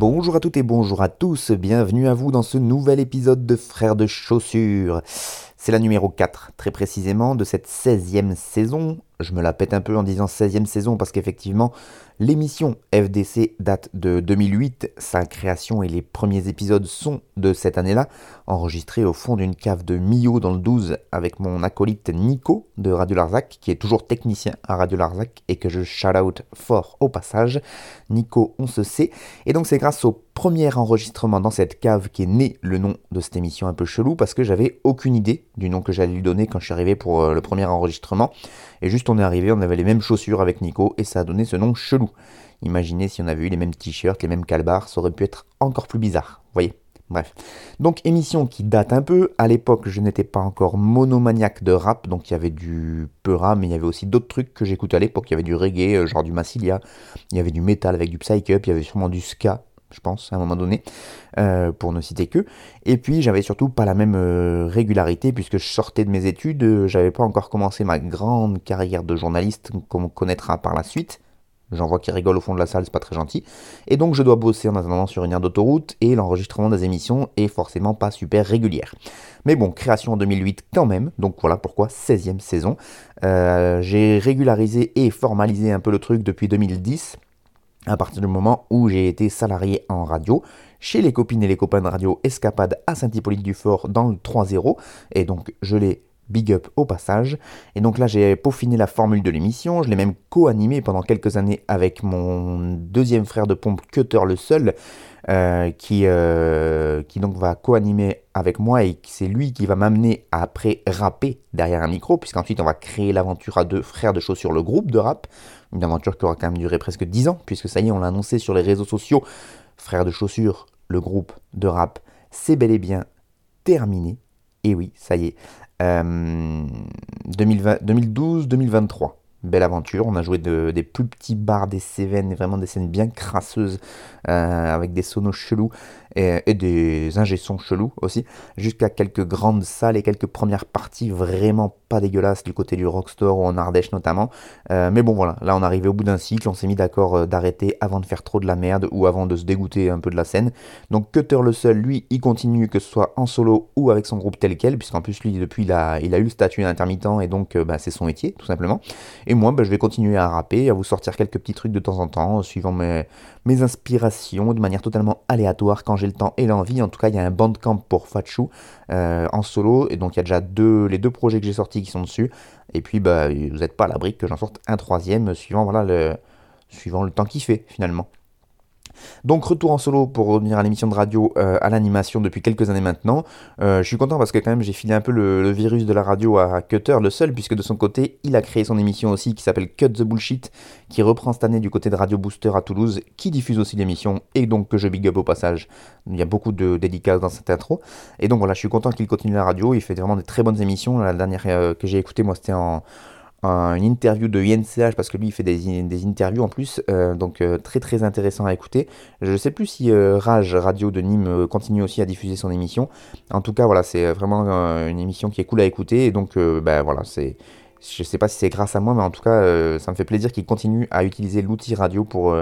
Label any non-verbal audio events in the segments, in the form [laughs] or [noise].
Bonjour à toutes et bonjour à tous, bienvenue à vous dans ce nouvel épisode de Frères de chaussures. C'est la numéro 4, très précisément, de cette 16e saison. Je me la pète un peu en disant 16e saison parce qu'effectivement, l'émission FDC date de 2008. Sa création et les premiers épisodes sont de cette année-là, enregistrés au fond d'une cave de Millau dans le 12 avec mon acolyte Nico de Radio Larzac, qui est toujours technicien à Radio Larzac et que je shout out fort au passage. Nico, on se sait. Et donc, c'est grâce au premier enregistrement dans cette cave qui est né le nom de cette émission un peu chelou parce que j'avais aucune idée du nom que j'allais lui donner quand je suis arrivé pour euh, le premier enregistrement. Et juste on est arrivé, on avait les mêmes chaussures avec Nico et ça a donné ce nom chelou. Imaginez si on avait eu les mêmes t-shirts, les mêmes calbars, ça aurait pu être encore plus bizarre. Vous voyez Bref. Donc émission qui date un peu. À l'époque, je n'étais pas encore monomaniaque de rap, donc il y avait du peu rap, mais il y avait aussi d'autres trucs que j'écoutais à l'époque. Il y avait du reggae, euh, genre du Massilia, il y avait du metal avec du psych-up, il y avait sûrement du ska, je pense, à un moment donné, euh, pour ne citer que. Et puis, j'avais surtout pas la même euh, régularité, puisque je sortais de mes études, j'avais pas encore commencé ma grande carrière de journaliste, qu'on connaîtra par la suite. J'en vois qui rigolent au fond de la salle, c'est pas très gentil. Et donc, je dois bosser en attendant sur une aire d'autoroute, et l'enregistrement des émissions est forcément pas super régulière. Mais bon, création en 2008 quand même, donc voilà pourquoi 16e saison. Euh, J'ai régularisé et formalisé un peu le truc depuis 2010 à partir du moment où j'ai été salarié en radio chez les copines et les copains de radio Escapade à Saint-Hippolyte-du-Fort dans le 3-0 et donc je l'ai big up au passage et donc là j'ai peaufiné la formule de l'émission, je l'ai même co-animé pendant quelques années avec mon deuxième frère de pompe Cutter le seul euh, qui, euh, qui donc va co-animer avec moi et c'est lui qui va m'amener à après rapper derrière un micro puisqu'ensuite on va créer l'aventure à deux frères de chaussures le groupe de rap une aventure qui aura quand même duré presque 10 ans, puisque ça y est, on l'a annoncé sur les réseaux sociaux. Frères de chaussures, le groupe de rap, c'est bel et bien terminé. Et oui, ça y est. Euh, 2012-2023. Belle aventure, on a joué de, des plus petits bars, des Cévennes, vraiment des scènes bien crasseuses, euh, avec des sonos chelous et, des ingé-sons chelous aussi, jusqu'à quelques grandes salles et quelques premières parties vraiment pas dégueulasses du côté du Rockstore ou en Ardèche notamment. Euh, mais bon voilà, là on arrivait au bout d'un cycle, on s'est mis d'accord euh, d'arrêter avant de faire trop de la merde ou avant de se dégoûter un peu de la scène. Donc Cutter le seul, lui, il continue que ce soit en solo ou avec son groupe tel quel, puisqu'en plus lui depuis il a, eu le statut d'intermittent et donc bah, c'est son métier tout simplement. Moi bah, je vais continuer à rapper, à vous sortir quelques petits trucs de temps en temps, suivant mes, inspirations de manière totalement aléatoire quand j'ai le temps et l'envie. En tout cas, il y a un bandcamp pour Fatchou euh, en solo, et donc il y a déjà les deux projets que j'ai sortis qui sont dessus. Et puis, bah, vous n'êtes pas à l'abri que j'en sorte un troisième, suivant, voilà, le, suivant le temps qu'il fait finalement. Donc retour en solo pour revenir à l'émission de radio euh, à l'animation depuis quelques années maintenant. Euh, je suis content parce que quand même j'ai filé un peu le, virus de la radio à Cutter le seul puisque de son côté il a créé son émission aussi qui s'appelle Cut the Bullshit qui reprend cette année du côté de Radio Booster à Toulouse qui diffuse aussi l'émission et donc que je big up au passage. Il y a beaucoup de dédicaces dans cette intro et donc voilà je suis content qu'il continue la radio. Il fait vraiment des très bonnes émissions. La dernière euh, que j'ai écoutée moi c'était en une interview de INCH parce que lui il fait des, des interviews en plus, euh, donc euh, très très intéressant à écouter. Je sais plus si euh, Rage Radio de Nîmes continue aussi à diffuser son émission. En tout cas voilà c'est vraiment une émission qui est cool à écouter et donc ben voilà c'est je sais pas si c'est grâce à moi mais en tout cas ça me fait plaisir qu'il continue à utiliser l'outil radio pour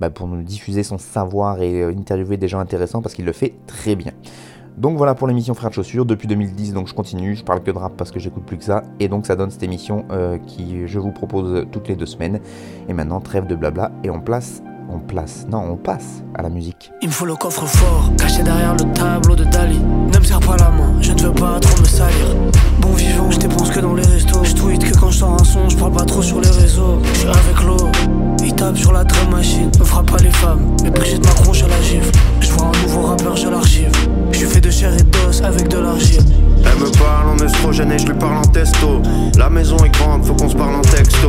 bah, pour nous diffuser son savoir et interviewer des gens intéressants parce qu'il le fait très bien. Donc voilà pour l'émission Frères de Chaussures, depuis 2010, donc je continue, je parle que de rap parce que j'écoute plus que ça, et donc ça donne cette émission euh, qui je vous propose toutes les deux semaines. Et maintenant, trêve de blabla, et on place, on place, non, on passe à la musique. Il me faut le coffre fort, caché derrière le tableau de Dali. Ne me serre pas la main, je ne veux pas trop me salir. Bon vivant, je dépense que dans les restos. Je tweet que quand je sors un son, je parle pas trop sur les réseaux. Je suis avec l'eau, il tape sur la drum machine. Me frappe pas les femmes, mais Brigitte Macron, je la gifle. Je vois un nouveau rappeur, je l'archive. Je suis de chair et d'os avec de l'argile. Elle me parle en estrogène et je lui parle en testo. La maison est grande, faut qu'on se parle en texto.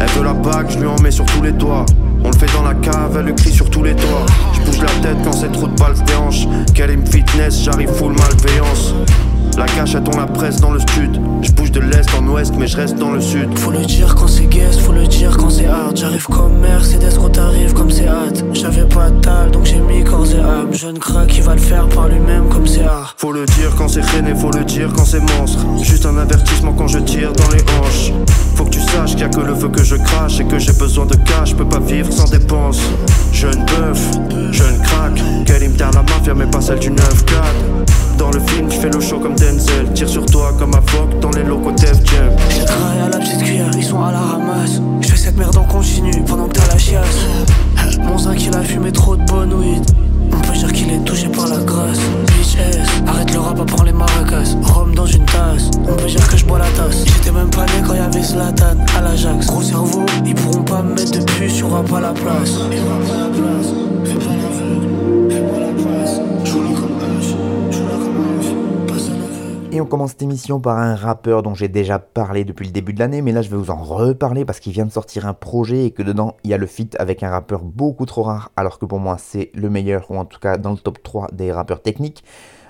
Elle veut la bague, je lui en mets sur tous les doigts. On le fait dans la cave, elle le crie sur tous les toits. Je bouge la tête quand cette route balle se déhanche. Karim Fitness, j'arrive full malveillance. La cachette, on la presse dans le stud. Je bouge de l'est en ouest, mais je reste dans le sud. Faut le dire quand c'est guest, faut le dire quand c'est hard. J'arrive comme Mercedes quand t'arrives comme c'est hâte. J'avais pas de tal, donc j'ai mis corps et âme. Jeune crack qui va le faire par lui-même comme. Faut le dire quand c'est rené, faut le dire quand c'est monstre. Juste un avertissement quand je tire dans les hanches. Faut que tu saches qu'il y a que le feu que je crache et que j'ai besoin de cash, je peux pas vivre sans dépenses. Jeune bœuf, jeune crack, me la mafia mais pas celle du 9-4. Dans le film, je fais le show comme Denzel. Tire sur toi comme un phoque dans les locaux Def Jam. Travaille à la petite cuillère, ils sont à la ramasse. Je fais cette merde en continu pendant que t'as la chiasse. Mon zinc il a fumé trop de bonne. On peut dire qu'il est touché par la grâce. Bitch S, arrête le rap, prendre les maracas. Rome dans une tasse, on peut dire que je bois la tasse. J'étais même pas né quand y'avait Zlatan à l'Ajax. Gros cerveau, ils pourront pas me mettre de puce, y'aura pas la place. Y'aura pas la place, fais pas la place. Et on commence cette émission par un rappeur dont j'ai déjà parlé depuis le début de l'année, mais là je vais vous en reparler parce qu'il vient de sortir un projet et que dedans il y a le feat avec un rappeur beaucoup trop rare, alors que pour moi c'est le meilleur, ou en tout cas dans le top 3 des rappeurs techniques.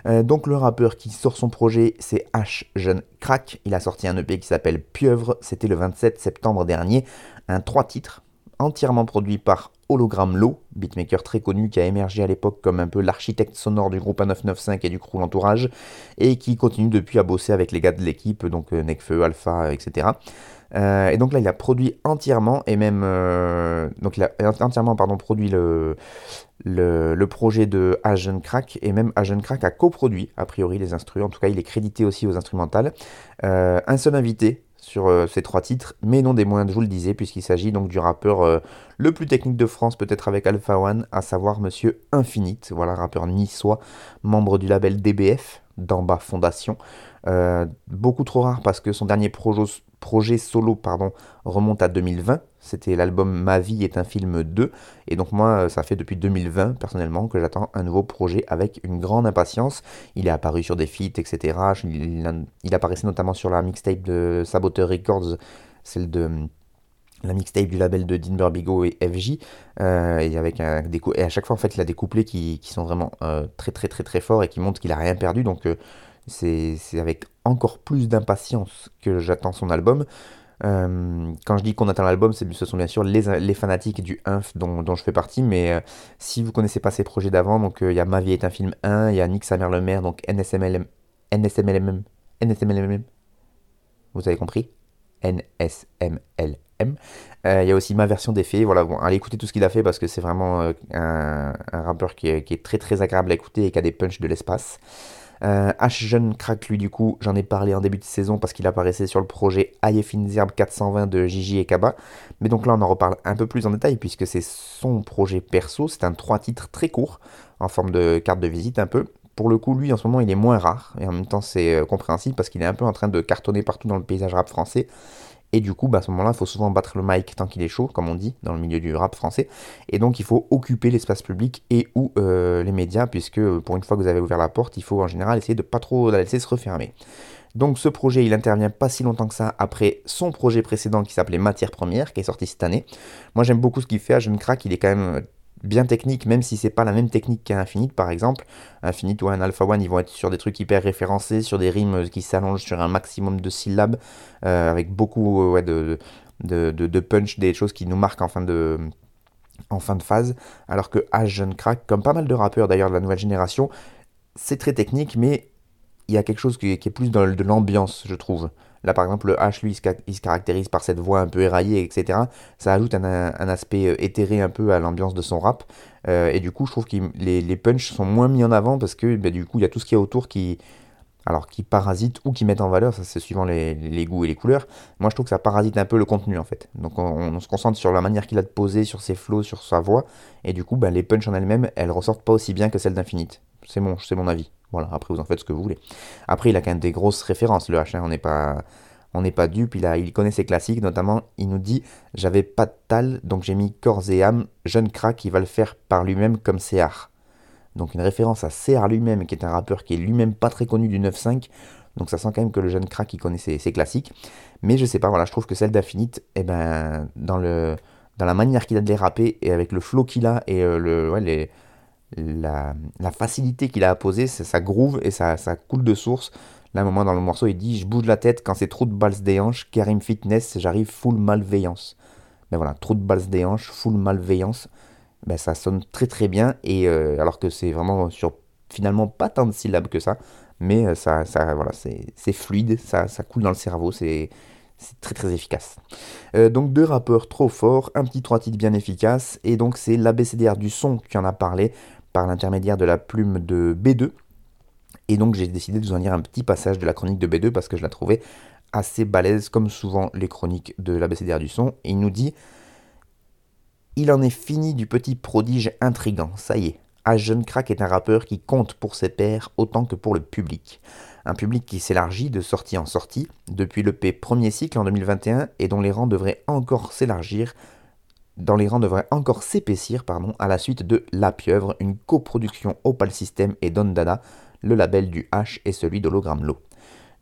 Euh, donc le rappeur qui sort son projet c'est H Jeune Crack, il a sorti un EP qui s'appelle Pieuvre, c'était le 27 septembre dernier, un 3 titres entièrement produit par Hologram Low, beatmaker très connu qui a émergé à l'époque comme un peu l'architecte sonore du groupe A995 et du crew L'Entourage, et qui continue depuis à bosser avec les gars de l'équipe, donc euh, Nekfeu, Alpha, etc. Euh, et donc là, il a produit entièrement, et même. euh, donc il a entièrement pardon, produit le, le, projet de Agent Crack, et même Agent Crack a coproduit, a priori, les instruments. En tout cas, il est crédité aussi aux instrumentales. Euh, un seul invité sur euh, ces trois titres, mais non des moindres, je vous le disais, puisqu'il s'agit donc du rappeur euh, le plus technique de France, peut-être avec Alpha One, à savoir Monsieur Infinite, voilà, rappeur niçois, membre du label DBF, d'Amba Fondation. Euh, beaucoup trop rare parce que son dernier projo- projet solo pardon, remonte à 2020. C'était l'album Ma vie est un film 2. Et donc moi, euh, ça fait depuis 2020 personnellement que j'attends un nouveau projet avec une grande impatience. Il est apparu sur des feats, etc. Il, apparaissait notamment sur la mixtape de Saboteur Records, celle de la mixtape du label de Dean Burbigo et FJ. Euh, et, avec à chaque fois, en fait, il a des couplets qui, sont vraiment euh, très, très, très, très forts et qui montrent qu'il a rien perdu. Donc, c'est avec encore plus d'impatience que j'attends son album. Euh, quand je dis qu'on attend l'album, ce sont bien sûr les, les fanatiques du Inf dont, dont je fais partie, mais euh, si vous connaissez pas ses projets d'avant, donc euh, il y a Ma vie est un film 1, il y a Nick sa mère le donc NSMLM, NSMLM, NSMLM, vous avez compris? NSMLM. Il y a aussi ma version des faits. Voilà, bon, allez écouter tout ce qu'il a fait parce que c'est vraiment un, un rappeur qui est, qui est très très agréable à écouter et qui a des punchs de l'espace. Euh, H Jeune Crack, lui, du coup, j'en ai parlé en début de saison parce qu'il apparaissait sur le projet Zerb 420 de Gigi et Kaba. Mais donc là, on en reparle un peu plus en détail puisque c'est son projet perso. C'est un trois titres très court en forme de carte de visite un peu. Pour le coup, lui, en ce moment, il est moins rare et en même temps, c'est euh, compréhensible parce qu'il est un peu en train de cartonner partout dans le paysage rap français. Et du coup, bah, à ce moment-là, il faut souvent battre le mic tant qu'il est chaud, comme on dit dans le milieu du rap français. Et donc, il faut occuper l'espace public et ou euh, les médias, puisque euh, pour une fois que vous avez ouvert la porte, il faut en général essayer de pas trop la laisser se refermer. Donc, ce projet, il intervient pas si longtemps que ça après son projet précédent qui s'appelait Matière Première, qui est sorti cette année. Moi, j'aime beaucoup ce qu'il fait à Jeune Crack. Il est quand même euh, bien technique, même si c'est pas la même technique qu'un Infinite par exemple. Infinite ou un Alpha One, ils vont être sur des trucs hyper référencés, sur des rimes qui s'allongent sur un maximum de syllabes, euh, avec beaucoup euh, de, punch, des choses qui nous marquent en fin de, phase. Alors que H Jeune Crack, comme pas mal de rappeurs d'ailleurs de la nouvelle génération, c'est très technique, mais il y a quelque chose qui, qui est plus dans de l'ambiance, je trouve. Là, par exemple, le H, lui, il se, caractérise par cette voix un peu éraillée, etc. Ça ajoute un, aspect euh, éthéré un peu à l'ambiance de son rap. Euh, et du coup, je trouve que les, punchs sont moins mis en avant parce que bah, du coup, il y a tout ce qu'il y a autour qui, alors, qui parasite ou qui met en valeur, ça c'est suivant les, goûts et les couleurs. Moi, je trouve que ça parasite un peu le contenu en fait. Donc, on, se concentre sur la manière qu'il a de poser, sur ses flows, sur sa voix. Et du coup, bah, les punchs en elles-mêmes, elles ressortent pas aussi bien que celles d'Infinite. C'est mon, c'est mon avis. Après vous en faites ce que vous voulez. Après, il a quand même des grosses références, le H. hein. On n'est pas, on n'est pas dupe. Il, connaît ses classiques, notamment, il nous dit J'avais pas de tal, donc j'ai mis corps et âme. Jeune crack, il va le faire par lui-même comme CR. Donc, une référence à CR lui-même, qui est un rappeur qui est lui-même pas très connu du 9-5. Donc, ça sent quand même que le jeune crack, il connaît ses, classiques. Mais je sais pas, voilà, je trouve que celle d'Infinite, eh ben, dans la manière qu'il a de les rapper et avec le flow qu'il a et euh, le, les, la, la, facilité qu'il a à poser, ça, groove et ça, ça, coule de source. Là, un moment dans le morceau, il dit Je bouge la tête quand c'est trop de balles des hanches, Karim Fitness, j'arrive full malveillance. Mais voilà, trop de balles des hanches, full malveillance. Ben, ça sonne très très bien, et euh, alors que c'est vraiment sur finalement pas tant de syllabes que ça, mais euh, ça, ça voilà, c'est fluide, ça, ça coule dans le cerveau, c'est c'est très très efficace. Euh, donc deux rappeurs trop forts, un petit trois titres bien efficace, et donc c'est l'ABCDR du son qui en a parlé par l'intermédiaire de la plume de B2. Et donc j'ai décidé de vous en lire un petit passage de la chronique de B2 parce que je la trouvais assez balèze, comme souvent les chroniques de l'ABCDR du son. Et il nous dit Il en est fini du petit prodige intrigant, ça y est. H. Jeune Crack est un rappeur qui compte pour ses pairs autant que pour le public un public qui s'élargit de sortie en sortie depuis le P premier cycle en 2021 et dont les rangs devraient encore s'épaissir à la suite de La Pieuvre, une coproduction Opal System et Don Dada, le label du H et celui d'Hologram Low.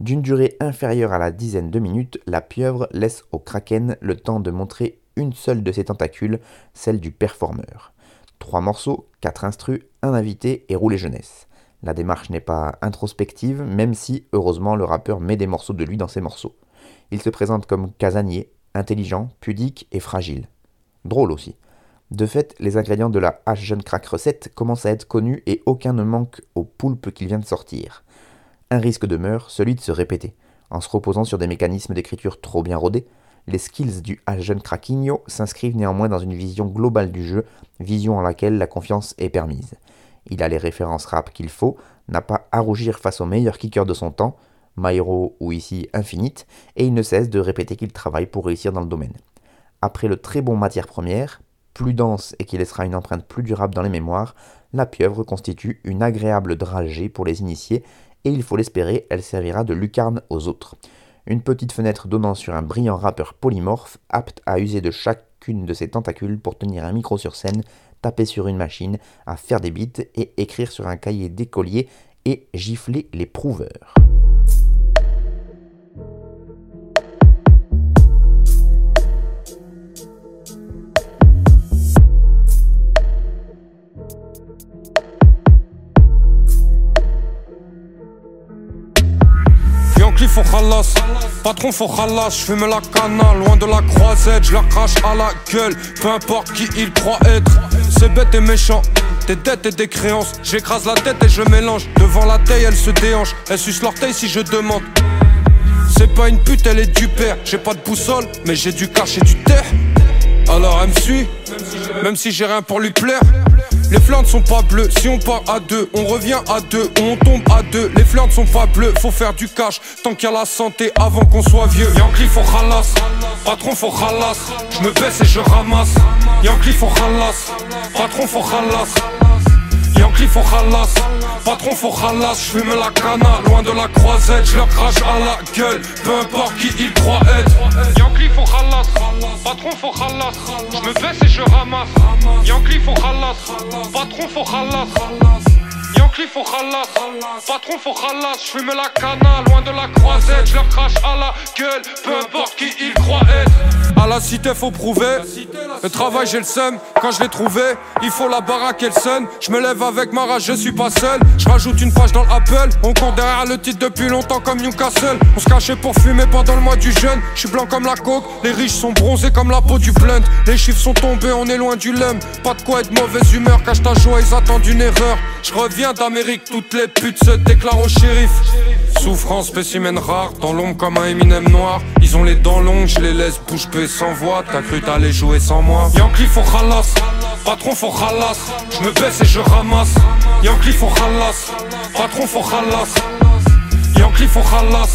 D'une durée inférieure à la dizaine de minutes, La Pieuvre laisse au Kraken le temps de montrer une seule de ses tentacules, celle du performeur. Trois morceaux, quatre instrus, un invité et roulé jeunesse. La démarche n'est pas introspective, même si, heureusement, le rappeur met des morceaux de lui dans ses morceaux. Il se présente comme casanier, intelligent, pudique et fragile. Drôle aussi. De fait, les ingrédients de la H Jeune Crack recette commencent à être connus et aucun ne manque au poulpe qu'il vient de sortir. Un risque demeure, celui de se répéter. En se reposant sur des mécanismes d'écriture trop bien rodés, les skills du H Jeune Craquinho s'inscrivent néanmoins dans une vision globale du jeu, vision en laquelle la confiance est permise. Il a les références rap qu'il faut, n'a pas à rougir face aux meilleurs kickers de son temps, Myro ou ici Infinite, et il ne cesse de répéter qu'il travaille pour réussir dans le domaine. Après le très bon matière première, plus dense et qui laissera une empreinte plus durable dans les mémoires, la pieuvre constitue une agréable dragée pour les initiés et il faut l'espérer, elle servira de lucarne aux autres. Une petite fenêtre donnant sur un brillant rappeur polymorphe, apte à user de chacune de ses tentacules pour tenir un micro sur scène, taper sur une machine, à faire des bits et écrire sur un cahier d'écolier et gifler les prouveurs. faut khalas, patron faut khalas, j'fume la cana, loin de la croisette, je la crache à la gueule, peu importe qui il croit être, c'est bête et méchant. Des dettes et des créances, j'écrase la tête et je mélange. Devant la taille, elle se déhanche, elle suce l'orteil si je demande. C'est pas une pute, elle est du père. J'ai pas de boussole, mais j'ai du cash et du terre. Alors elle me suit, même si j'ai rien pour lui plaire. Les flancs ne sont pas bleus, si on part à deux, on revient à deux, on tombe à deux. Les flancs ne sont pas bleus, faut faire du cash, tant qu'il y a la santé avant qu'on soit vieux. Yankee faut ralasse, patron faut ralasse, je me baisse et je ramasse. Yankee faut ralasse, patron faut ralasse. Yankee faut ralasse, patron faut ralasse, je fume la cana, loin de la croisette, je leur crache à la gueule, peu importe qui il croit être. Yankee faut ralasse, patron faut ralasse, je me baisse et je ramasse. Yankee faut ralasse, patron faut ralasse. Yankee faut ralasse, patron faut ralasse, je fume la cana, loin de la croisette, je leur crache à la gueule, peu importe qui il croit être. À la cité faut prouver. Le travail j'ai le seum. Quand je l'ai trouvé Il faut la baraque et le sun Je me lève avec ma rage je suis pas seul. Je rajoute une page dans l'Apple On compte derrière le titre depuis longtemps comme Newcastle. On se cachait pour fumer pendant le mois du jeûne. Je suis blanc comme la coke. Les riches sont bronzés comme la peau du blunt. Les chiffres sont tombés on est loin du lum Pas de quoi être mauvaise humeur Cache ta joie ils attendent une erreur. Je reviens d'Amérique Toutes les putes se déclarent au shérif Souffrance, spécimen rare, dans l'ombre comme un Eminem noir. Ils ont les dents longues, je les laisse bouche bée sans voix. T'as cru t'allais jouer sans moi. Yankee faut ralasse, patron faut ralasse. Je me baisse et je ramasse. Yankee faut ralasse, patron faut ralasse. Yankee faut ralasse,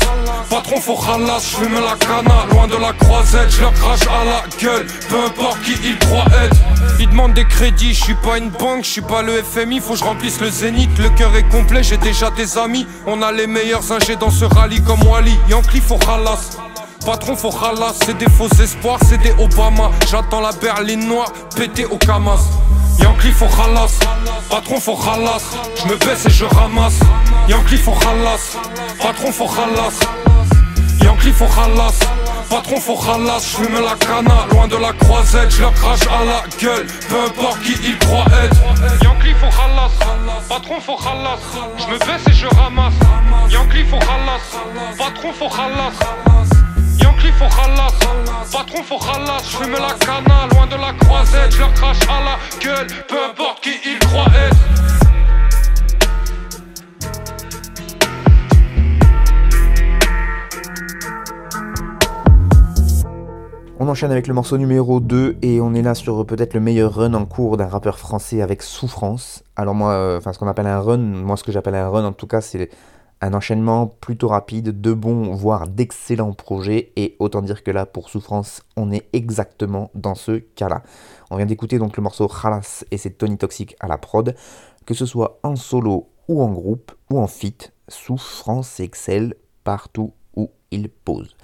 patron faut ralasse, j'fume la cana, loin de la croisette, je leur crache à la gueule, peu importe qui il croit être. Ils demandent des crédits, je suis pas une banque, je suis pas le FMI, faut que je remplisse le zénith, le cœur est complet, j'ai déjà des amis, on a les meilleurs ingés dans ce rallye comme Wally, Yankee faut ralasse. Patron faut ralasse, c'est des faux espoirs, c'est des Obama. J'attends la berline noire, pété au Camas Yankee faut ralasse, patron faut ralasse. Je me baisse et je ramasse Yankee faut ralasse, patron faut ralasse Yankee faut ralasse Patron faut khalas, j'fume la cana Loin de la croisette, je leur crache à la gueule Peu importe qui il croit être. Yankee faut khalas, patron faut khalas Je me baisse et je ramasse. Yankee faut khalas, patron faut khalas Yankee faut khalas, patron faut khalas J'fume la cana, loin de la croisette. Je leur crache à la gueule, peu importe qui il croit être On enchaîne avec le morceau numéro 2 et on est là sur peut-être le meilleur run en cours d'un rappeur français avec Souffrance. Alors moi, euh, enfin ce qu'on appelle un run, moi ce que j'appelle un run en tout cas c'est un enchaînement plutôt rapide de bons voire d'excellents projets et autant dire que là pour Souffrance on est exactement dans ce cas-là. On vient d'écouter donc le morceau Khalas et c'est Tony Toxic à la prod, que ce soit en solo ou en groupe ou en feat, Souffrance excelle partout où il pose.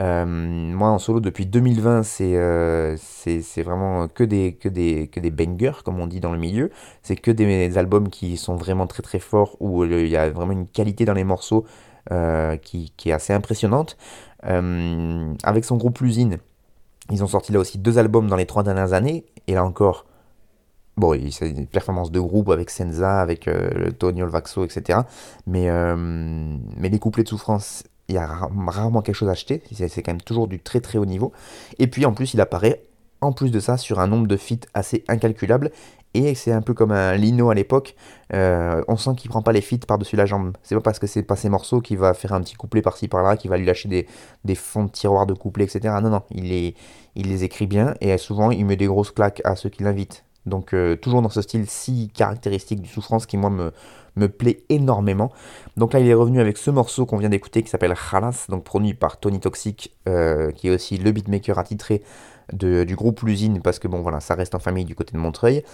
Euh, moi en solo depuis 2020 euh, c'est c'est vraiment que des, que, des, que des bangers comme on dit dans le milieu. C'est que des, albums qui sont vraiment très très forts où il y a vraiment une qualité dans les morceaux euh, qui, qui, est assez impressionnante. avec son groupe L'usine, ils ont sorti là aussi deux albums dans les trois dernières années et là encore Bon, c'est une performance de groupe avec Senza, avec euh, Tony Olvaxo, etc. Mais, mais les couplets de souffrance il y a rarement quelque chose à acheter, c'est quand même toujours du très très haut niveau. Et puis en plus, il apparaît en plus de ça sur un nombre de feats assez incalculable. Et c'est un peu comme un Lino à l'époque, euh, on sent qu'il prend pas les feats par-dessus la jambe. C'est pas parce que c'est pas ses morceaux qu'il va faire un petit couplet par-ci par-là, qu'il va lui lâcher des, fonds de tiroir de couplets, etc. Non, non, il les, il les écrit bien et souvent il met des grosses claques à ceux qui l'invitent. Donc euh, toujours dans ce style si caractéristique du souffrance qui moi me, me plaît énormément. Donc là, il est revenu avec ce morceau qu'on vient d'écouter qui s'appelle Khalas, donc produit par Tony Toxic, euh, qui est aussi le beatmaker attitré du groupe L'usine, parce que bon voilà, ça reste en famille du côté de Montreuil.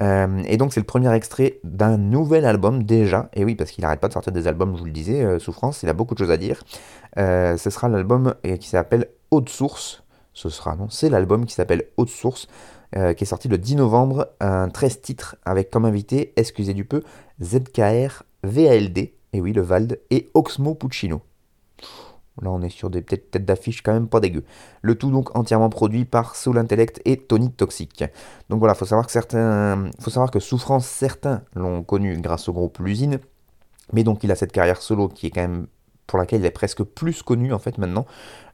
Euh, et donc c'est le premier extrait d'un nouvel album déjà, et oui, parce qu'il n'arrête pas de sortir des albums, je vous le disais, euh, Souffrance, il a beaucoup de choses à dire. ce sera l'album qui s'appelle Haute Source, ce sera, non, c'est l'album qui s'appelle Haute Source. Euh, qui est sorti le 10 novembre, un 13 titres avec comme invité, excusez du peu, ZKR, VALD, et oui, le Vald, et Oxmo Puccino. Là, on est sur des têtes d'affiche quand même pas dégueu. Le tout donc entièrement produit par Soul Intellect et Tony Toxic. Donc voilà, faut savoir que faut savoir que Souffrance, certains l'ont connu grâce au groupe L'usine, mais donc il a cette carrière solo qui est quand même pour laquelle il est presque plus connu en fait maintenant.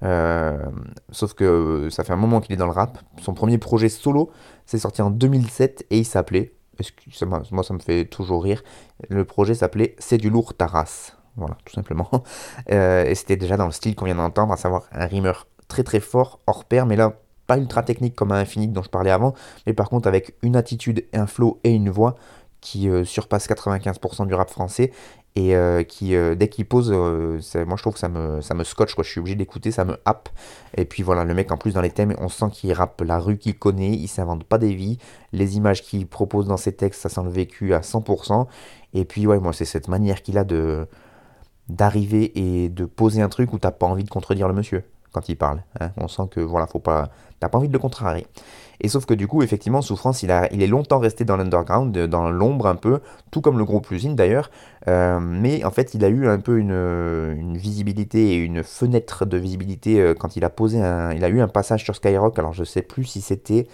Euh, sauf que ça fait un moment qu'il est dans le rap. Son premier projet solo, c'est sorti en 2007 et il s'appelait, moi ça me fait toujours rire, le projet s'appelait C'est du lourd Taras. Voilà, tout simplement. [laughs] Euh, et c'était déjà dans le style qu'on vient d'entendre, à savoir un rimeur très très fort, hors pair, mais là pas ultra technique comme un Infinite dont je parlais avant, mais par contre avec une attitude, un flow et une voix qui euh, surpasse 95% du rap français et euh, qui euh, dès qu'il pose moi je trouve que ça me ça me scotche quoi. Je suis obligé d'écouter ça me happe. Et puis voilà le mec en plus dans les thèmes on sent qu'il rappe la rue qu'il connaît il s'invente pas des vies. Les images qu'il propose dans ses textes ça sent le vécu à 100% et puis ouais moi c'est cette manière qu'il a de d'arriver et de poser un truc où t'as pas envie de contredire le monsieur quand il parle hein. on sent que voilà faut pas t'as pas envie de le contrarier et sauf que du coup, effectivement, Souffrance, il, est longtemps resté dans l'underground, dans l'ombre un peu, tout comme le groupe Usine d'ailleurs. Euh, mais en fait, il a eu un peu une, visibilité et une fenêtre de visibilité euh, quand il a posé un, il a eu un passage sur Skyrock. Alors je sais plus si c'était,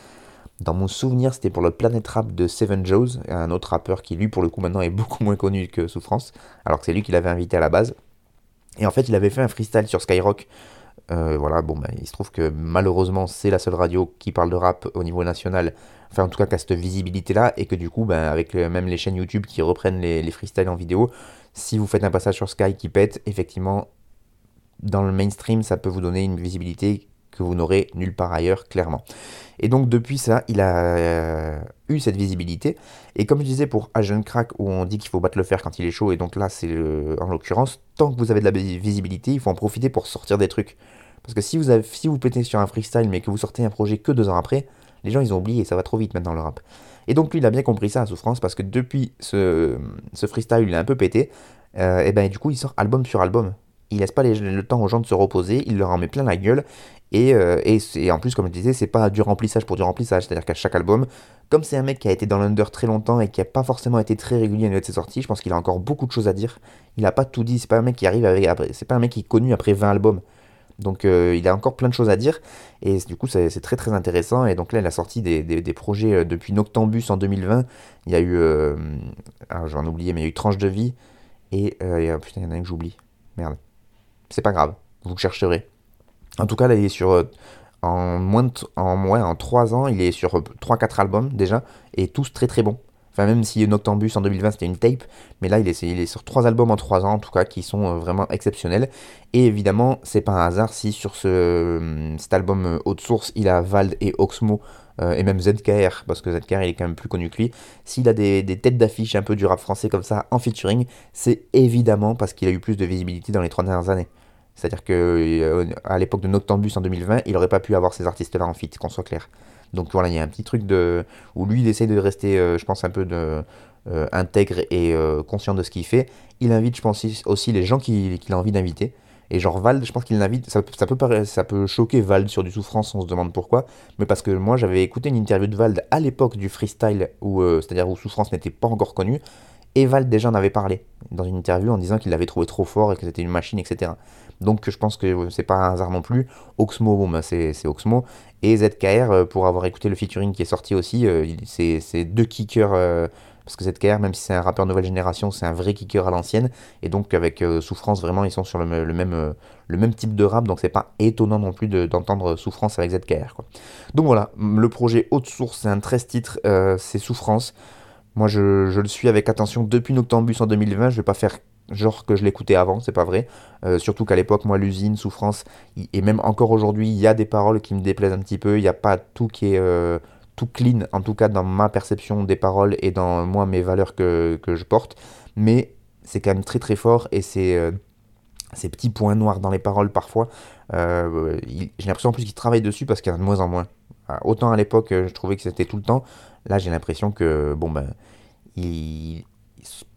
dans mon souvenir, c'était pour le Planet Rap de Seven Joes, un autre rappeur qui lui, pour le coup, maintenant est beaucoup moins connu que Souffrance, alors que c'est lui qui l'avait invité à la base. Et en fait, il avait fait un freestyle sur Skyrock euh, voilà, bon, bah, il se trouve que malheureusement, c'est la seule radio qui parle de rap au niveau national, enfin en tout cas qui a cette visibilité-là, et que du coup, bah, avec même les chaînes YouTube qui reprennent les, les freestyles en vidéo, si vous faites un passage sur Sky qui pète, effectivement, dans le mainstream, ça peut vous donner une visibilité que vous n'aurez nulle part ailleurs, clairement. Et donc depuis ça, il a euh, eu cette visibilité. Et comme je disais pour Agent Crack, où on dit qu'il faut battre le fer quand il est chaud, et donc là c'est en l'occurrence, tant que vous avez de la visibilité, il faut en profiter pour sortir des trucs. Parce que si vous, avez, si vous pétez sur un freestyle mais que vous sortez un projet que deux ans après, les gens ils ont oublié ça va trop vite maintenant le rap. Et donc lui il a bien compris ça à Souffrance parce que depuis ce, ce freestyle il a un peu pété, euh, et ben du coup il sort album sur album. Il laisse pas le temps aux gens de se reposer, il leur en met plein la gueule et, euh, et, en plus, comme je disais, c'est pas du remplissage pour du remplissage. C'est-à-dire qu'à chaque album, comme c'est un mec qui a été dans l'under très longtemps et qui a pas forcément été très régulier à niveau de ses sorties, je pense qu'il a encore beaucoup de choses à dire. Il a pas tout dit. C'est pas un mec qui arrive avec. C'est pas un mec qui est connu après 20 albums. Donc euh, il a encore plein de choses à dire et du coup c'est très très intéressant. Et donc là il a sorti des, des, projets euh, depuis Noctambus en 2020. Il y a eu, euh, ah, j'en oublié, mais il y a eu Tranche de vie et euh, putain il y en a un que j'oublie. Merde. C'est pas grave, vous chercherez. En tout cas là il est sur en moins en, ouais, en 3 ans il est sur 3-4 albums déjà et tous très très bons. Enfin, même si Noctambus en 2020 c'était une tape, mais là il est, sur trois albums en trois ans en tout cas qui sont euh, vraiment exceptionnels. Et évidemment, c'est pas un hasard si sur ce, euh, cet album euh, Haute Source il a Vald et Oxmo et même ZKR, parce que ZKR il est quand même plus connu que lui. S'il a des, des têtes d'affiche un peu du rap français comme ça en featuring, c'est évidemment parce qu'il a eu plus de visibilité dans les trois dernières années. C'est-à-dire qu'à l'époque de Noctambus en 2020, il aurait pas pu avoir ces artistes-là en feat, qu'on soit clair. Donc voilà, il y a un petit truc de où lui il essaie de rester, euh, je pense, un peu de, euh, intègre et euh, conscient de ce qu'il fait. Il invite, je pense, aussi les gens qu'il a envie d'inviter. Et genre Vald, je pense qu'il l'invite, ça, ça, peut ça peut choquer Vald sur du souffrance, on se demande pourquoi, mais parce que moi j'avais écouté une interview de Vald à l'époque du freestyle, où, c'est-à-dire où souffrance n'était pas encore connue, et Vald déjà en avait parlé dans une interview en disant qu'il l'avait trouvé trop fort et que c'était une machine, etc. Donc je pense que c'est pas un hasard non plus. Oxmo, bon bah c'est Oxmo. Et ZKR, euh, pour avoir écouté le featuring qui est sorti aussi, euh, c'est deux kickers. Euh, parce que ZKR, même si c'est un rappeur nouvelle génération, c'est un vrai kicker à l'ancienne. Et donc avec Souffrance, vraiment, ils sont sur le, même, type de rap. Donc c'est pas étonnant non plus d'entendre Souffrance avec ZKR. Donc voilà, le projet Haute Source, c'est un 13 titres, c'est Souffrance. Moi, je, le suis avec attention depuis Noctambus en 2020. Je vais pas faire genre que je l'écoutais avant, c'est pas vrai. Euh, surtout qu'à l'époque, moi, l'usine, souffrance, et même encore aujourd'hui, il y a des paroles qui me déplaisent un petit peu. Il n'y a pas tout qui est euh, tout clean, en tout cas dans ma perception des paroles et dans moi mes valeurs que, que je porte. Mais c'est quand même très très fort et c'est euh, ces petits points noirs dans les paroles parfois. j'ai l'impression en plus qu'il travaille dessus parce qu'il y en a de moins en moins. Autant à l'époque, je trouvais que c'était tout le temps. Là, j'ai l'impression que bon ben il,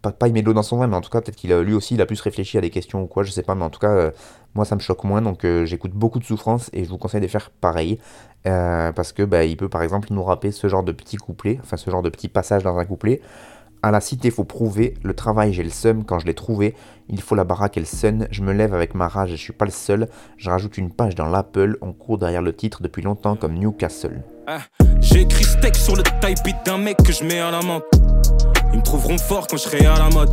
pas, pas il met de l'eau dans son vin, mais en tout cas, peut-être qu'il lui aussi, il a plus réfléchi à des questions ou quoi, je sais pas, mais en tout cas, euh, moi ça me choque moins, donc euh, j'écoute beaucoup de souffrance et je vous conseille de faire pareil, euh, parce que bah, il peut par exemple nous rappeler ce genre de petits couplets, enfin ce genre de petits passages dans un couplet. À la cité, faut prouver, le travail, j'ai le seum, quand je l'ai trouvé, il faut la baraque, elle sonne, je me lève avec ma rage, je suis pas le seul, je rajoute une page dans l'Apple, on court derrière le titre depuis longtemps comme Newcastle. Ah, j'ai écrit steak sur le type d'un mec que je mets à la. Ils me trouveront fort quand je serai à la mode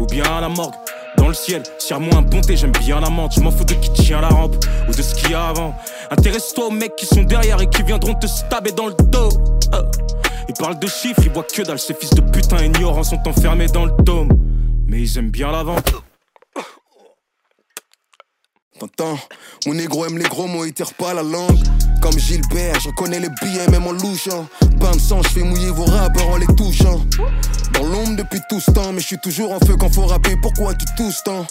ou bien à la morgue. Dans le ciel, tire-moi un bonté, j'aime bien la menthe. Je m'en fous de qui tient la rampe ou de ce qu'il y a avant. Intéresse-toi aux mecs qui sont derrière et qui viendront te stabber dans le dos. Euh. Ils parlent de chiffres, ils voient que dalle. Ces fils de putain ignorants sont enfermés dans le dôme. Mais ils aiment bien la vente. T'entends? Mon négro aime les gros mots, il tire pas la langue. Comme Gilbert, je connais les billets même en louchant. Pain de sang, je fais mouiller vos rappeurs en les touchant. Dans l'ombre depuis tout ce temps, mais je suis toujours en feu quand faut rapper. Pourquoi tu tousses tant?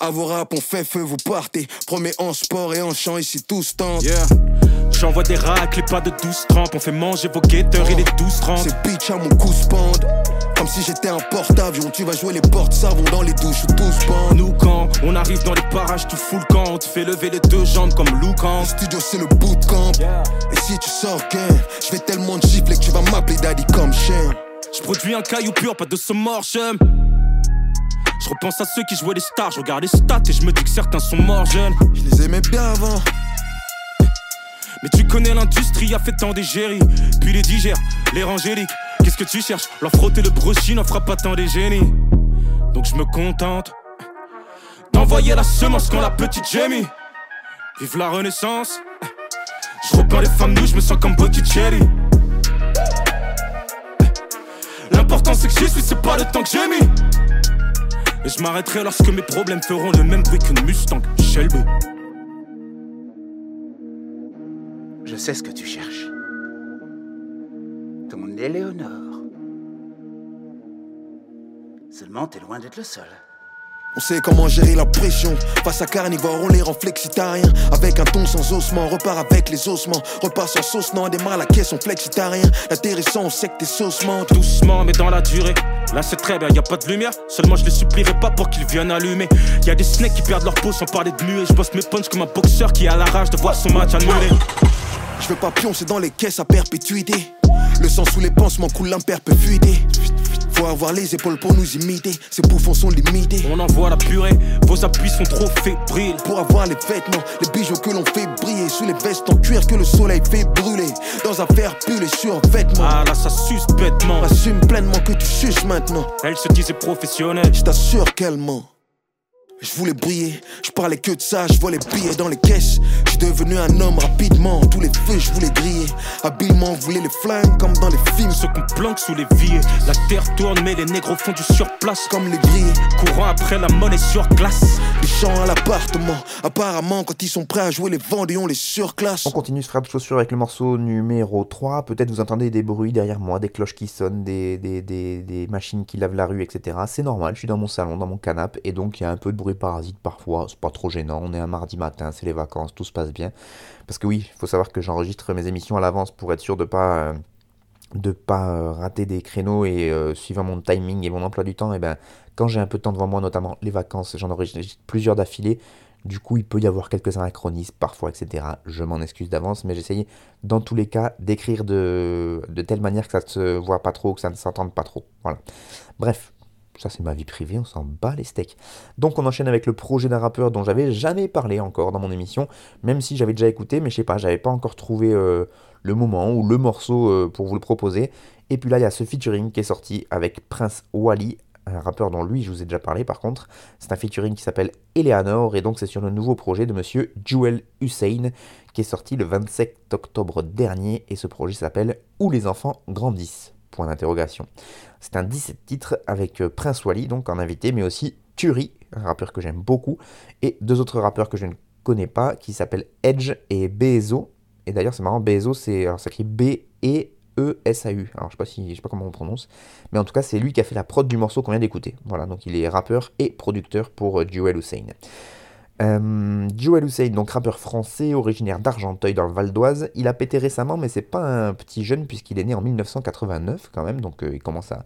À vos rap, on fait feu, vous partez. Promets en sport et en chant, ici tous tentent. Yeah. J'envoie des racles et pas de 12 trempes. On fait manger vos guetteurs et les 12 30. C'est bitch à mon cou spande. Comme si j'étais un porte-avions. Tu vas jouer les portes savons dans les douches où tous bandent. Nous, quand on arrive dans les parages, fous le camp. On te fait lever les deux jambes comme Lucan. Le studio, c'est le bootcamp. Et si tu sors gain, je vais tellement te gifler que tu vas m'appeler daddy comme chien. Je produis un caillou pur, pas de j'aime je repense à ceux qui jouaient les stars, je regarde les stats et je me dis que certains sont morts jeunes. Je les aimais bien avant. Mais tu connais l'industrie, a fait tant d'égéries. Puis les digères, les rangéliques. Qu'est-ce que tu cherches? Leur frotter le brochet n'en fera pas tant des génies. Donc je me contente d'envoyer la semence quand la petite Jamie. Vive la renaissance. Je repeins les femmes nues, je me sens comme Botticelli. L'important c'est que j'y suis, c'est pas le temps que j'ai mis. Et je m'arrêterai lorsque mes problèmes feront le même bruit qu'une Mustang Shelby. Je sais ce que tu cherches. Ton Éléonore. Seulement, t'es loin d'être le seul. On sait comment gérer la pression. Face à carnivore, on les rend flexitarien Avec un ton sans ossements, repart avec les ossements. Repart sans sauce, non, démarre la caisse, on flexitarien. L'atterrissant, on sait que t'es saucement. Doucement, mais dans la durée. Là, c'est très bien, y a pas de lumière. Seulement, je les supplierai pas pour qu'ils viennent allumer. Y a des snakes qui perdent leur peau sans parler de muet. Je bosse mes punches comme un boxeur qui a la rage de voir son match annulé. Je veux pas pioncer dans les caisses à perpétuité. Le sang sous les pansements coule l'imperpétuité. Faut avoir les épaules pour nous imiter, ces bouffons sont limités. On envoie la purée, vos appuis sont trop fébriles. Pour avoir les vêtements, les bijoux que l'on fait briller, sous les vestes en cuir que le soleil fait brûler. Dans un fer pull et sur vêtements. Ah là, ça suce bêtement. Assume pleinement que tu suces maintenant. Elle se disait professionnelle. Je t'assure qu'elle ment. Je voulais briller, je parlais que de ça, je vois les billets dans les caisses. Je devenu un homme rapidement, tous les feux je voulais griller. Habilement, voulait les flingues comme dans les films. Ceux qu'on planque sous les vies. La terre tourne, mais les négros font du surplace. Comme les grilles, Courant après la monnaie sur glace. des chants à l'appartement. Apparemment, quand ils sont prêts à jouer les vendés, on les surclasse. On continue ce frère de chaussures avec le morceau numéro 3. Peut-être vous entendez des bruits derrière moi, des cloches qui sonnent, des, des, des, des machines qui lavent la rue, etc. C'est normal, je suis dans mon salon, dans mon canapé, et donc il y a un peu de bruit parasite parfois. C'est pas trop gênant. On est un mardi matin, c'est les vacances, tout se passe bien. Parce que oui, il faut savoir que j'enregistre mes émissions à l'avance pour être sûr de pas. euh, de pas euh, rater des créneaux et euh, suivant mon timing et mon emploi du temps, et ben quand j'ai un peu de temps devant moi, notamment les vacances, j'en enregistre plusieurs d'affilée. Du coup, il peut y avoir quelques anachronismes parfois, etc. Je m'en excuse d'avance, mais j'essaye dans tous les cas d'écrire de, de telle manière que ça ne se voit pas trop, que ça ne s'entende pas trop. Voilà. Bref, ça c'est ma vie privée, on s'en bat les steaks. Donc on enchaîne avec le projet d'un rappeur dont j'avais jamais parlé encore dans mon émission, même si j'avais déjà écouté, mais je sais pas, j'avais pas encore trouvé euh, le moment ou le morceau euh, pour vous le proposer. Et puis là, il y a ce featuring qui est sorti avec Prince Wally, un rappeur dont lui je vous ai déjà parlé par contre. C'est un featuring qui s'appelle Eleanor et donc c'est sur le nouveau projet de monsieur Jewel Hussein qui est sorti le 27 octobre dernier et ce projet s'appelle Où les enfants grandissent Point d'interrogation. C'est un 17 titres avec euh, Prince Wally donc en invité mais aussi Turi, un rappeur que j'aime beaucoup et deux autres rappeurs que je ne connais pas qui s'appellent Edge et Bezo. Et d'ailleurs c'est marrant, Bezo c'est ça écrit B E E-S-A-U. Alors, je sais sais pas comment on prononce, mais en tout cas, c'est lui qui a fait la prod du morceau qu'on vient d'écouter. Voilà, donc il est rappeur et producteur pour euh, Jewel Hussein. Euh, Jewel Hussein, donc rappeur français, originaire d'Argenteuil dans le Val d'Oise. Il a pété récemment, mais c'est pas un petit jeune puisqu'il est né en 1989 quand même, donc euh, il commence à,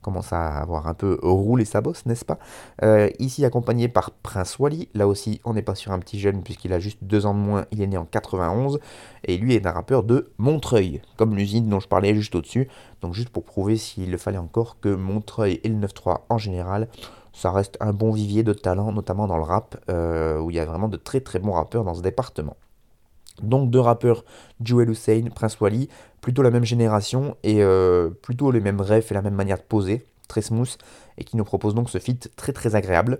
commence à avoir un peu roulé sa bosse, n'est-ce pas? Euh, Ici accompagné par Prince Wally, là aussi on n'est pas sur un petit jeune puisqu'il a juste deux ans de moins, il est né en 91, et lui est un rappeur de Montreuil, comme l'usine dont je parlais juste au-dessus, donc juste pour prouver s'il le fallait encore que Montreuil et le 9-3 en général, ça reste un bon vivier de talent, notamment dans le rap, euh, où il y a vraiment de très très bons rappeurs dans ce département. Donc deux rappeurs, Jewel Hussein, Prince Wally, plutôt la même génération et euh, plutôt les mêmes rêves et la même manière de poser, très smooth, et qui nous propose donc ce feat très très agréable.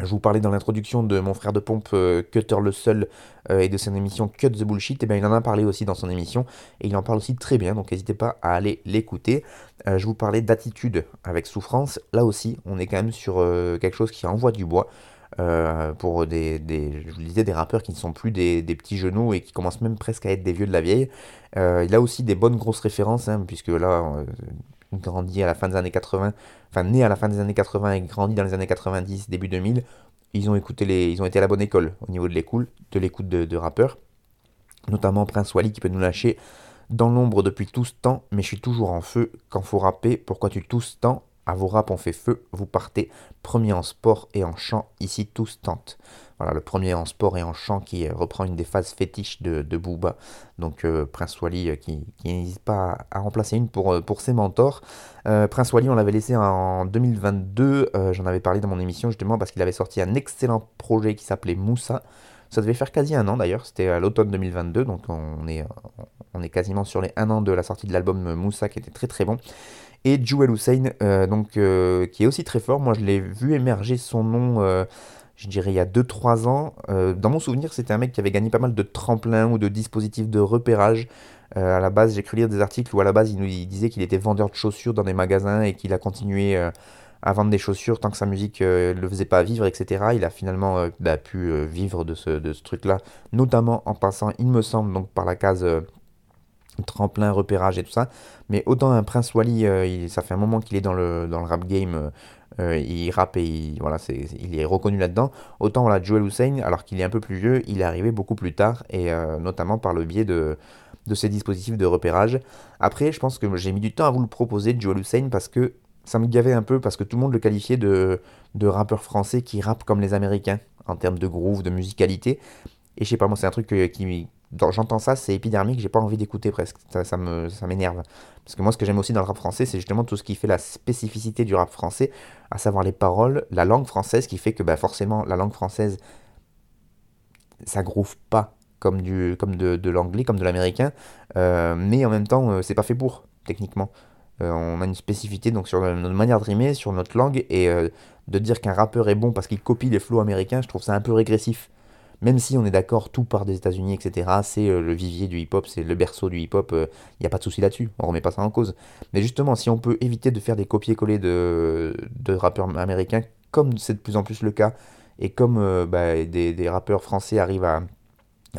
Je vous parlais dans l'introduction de mon frère de pompe euh, Cutter le Seul euh, et de son émission Cut the Bullshit, et bien il en a parlé aussi dans son émission, et il en parle aussi très bien, donc n'hésitez pas à aller l'écouter. Euh, je vous parlais d'attitude avec souffrance, là aussi on est quand même sur quelque chose qui envoie du bois. Pour des, des- je vous disais, des rappeurs qui ne sont plus des, des petits genoux et qui commencent même presque à être des vieux de la vieille. Il a aussi des bonnes grosses références, hein, puisque là, il grandit à la fin des années 80, enfin né à la fin des années 80 et grandi dans les années 90, début 2000. Ils ont écouté les, ils ont été à la bonne école au niveau de l'écoute, de l'écoute de, rappeurs, notamment Prince Wally qui peut nous lâcher dans l'ombre depuis tout ce temps, mais je suis toujours en feu quand faut rapper. Pourquoi tu tousses tant? À vos raps on fait feu, vous partez premier en sport et en chant, ici tous tentent. Voilà, le premier en sport et en chant qui euh, reprend une des phases fétiches de, de Booba. Donc euh, Prince Wally euh, qui, n'hésite pas à, remplacer une pour, pour ses mentors. Prince Wally, on l'avait laissé en 2022, euh, j'en avais parlé dans mon émission justement parce qu'il avait sorti un excellent projet qui s'appelait Moussa. Ça devait faire quasi un an d'ailleurs, c'était à l'automne 2022, donc on est, quasiment sur les un an de la sortie de l'album Moussa qui était très très bon. Et Jewel Hussein, donc, qui est aussi très fort. Moi, je l'ai vu émerger son nom, je dirais, il y a 2-3 ans. Euh, dans mon souvenir, c'était un mec qui avait gagné pas mal de tremplins ou de dispositifs de repérage. Euh, à la base, j'ai cru lire des articles où à la base, il nous disait qu'il était vendeur de chaussures dans des magasins et qu'il a continué euh, à vendre des chaussures tant que sa musique ne le faisait pas vivre, etc. Il a finalement euh, bah, pu euh, vivre de ce, de ce truc-là, notamment en passant, il me semble, donc par la case euh, tremplin, repérage et tout ça. Mais autant un Prince Wally, euh, ça fait un moment qu'il est dans le, dans le rap game, euh, euh, il rappe et il, voilà, il est reconnu là-dedans. Autant voilà, Joel Hussein, alors qu'il est un peu plus vieux, il est arrivé beaucoup plus tard, et euh, notamment par le biais de, de ces dispositifs de repérage. Après, je pense que j'ai mis du temps à vous le proposer, Joel Hussein, parce que ça me gavait un peu, parce que tout le monde le qualifiait de, de rappeur français qui rappe comme les Américains, en termes de groove, de musicalité. Et je sais pas, moi, c'est un truc qui, j'entends ça, c'est épidermique, j'ai pas envie d'écouter presque. Ça, ça m'énerve. Parce que moi, ce que j'aime aussi dans le rap français, c'est justement tout ce qui fait la spécificité du rap français, à savoir les paroles, la langue française, qui fait que bah, forcément, la langue française, ça groove pas comme, du, comme de, l'anglais, comme de l'américain, euh, mais en même temps, euh, c'est pas fait pour, techniquement. Euh, on a une spécificité donc sur notre manière de rimer, sur notre langue, et de dire qu'un rappeur est bon parce qu'il copie les flots américains, je trouve ça un peu régressif même si on est d'accord, tout part des États-Unis, etc., c'est euh, le vivier du hip-hop, c'est le berceau du hip-hop, il euh, n'y a pas de souci là-dessus, on remet pas ça en cause. Mais justement, si on peut éviter de faire des copier-coller de, de rappeurs américains, comme c'est de plus en plus le cas, et comme euh, bah, des, rappeurs français arrivent à,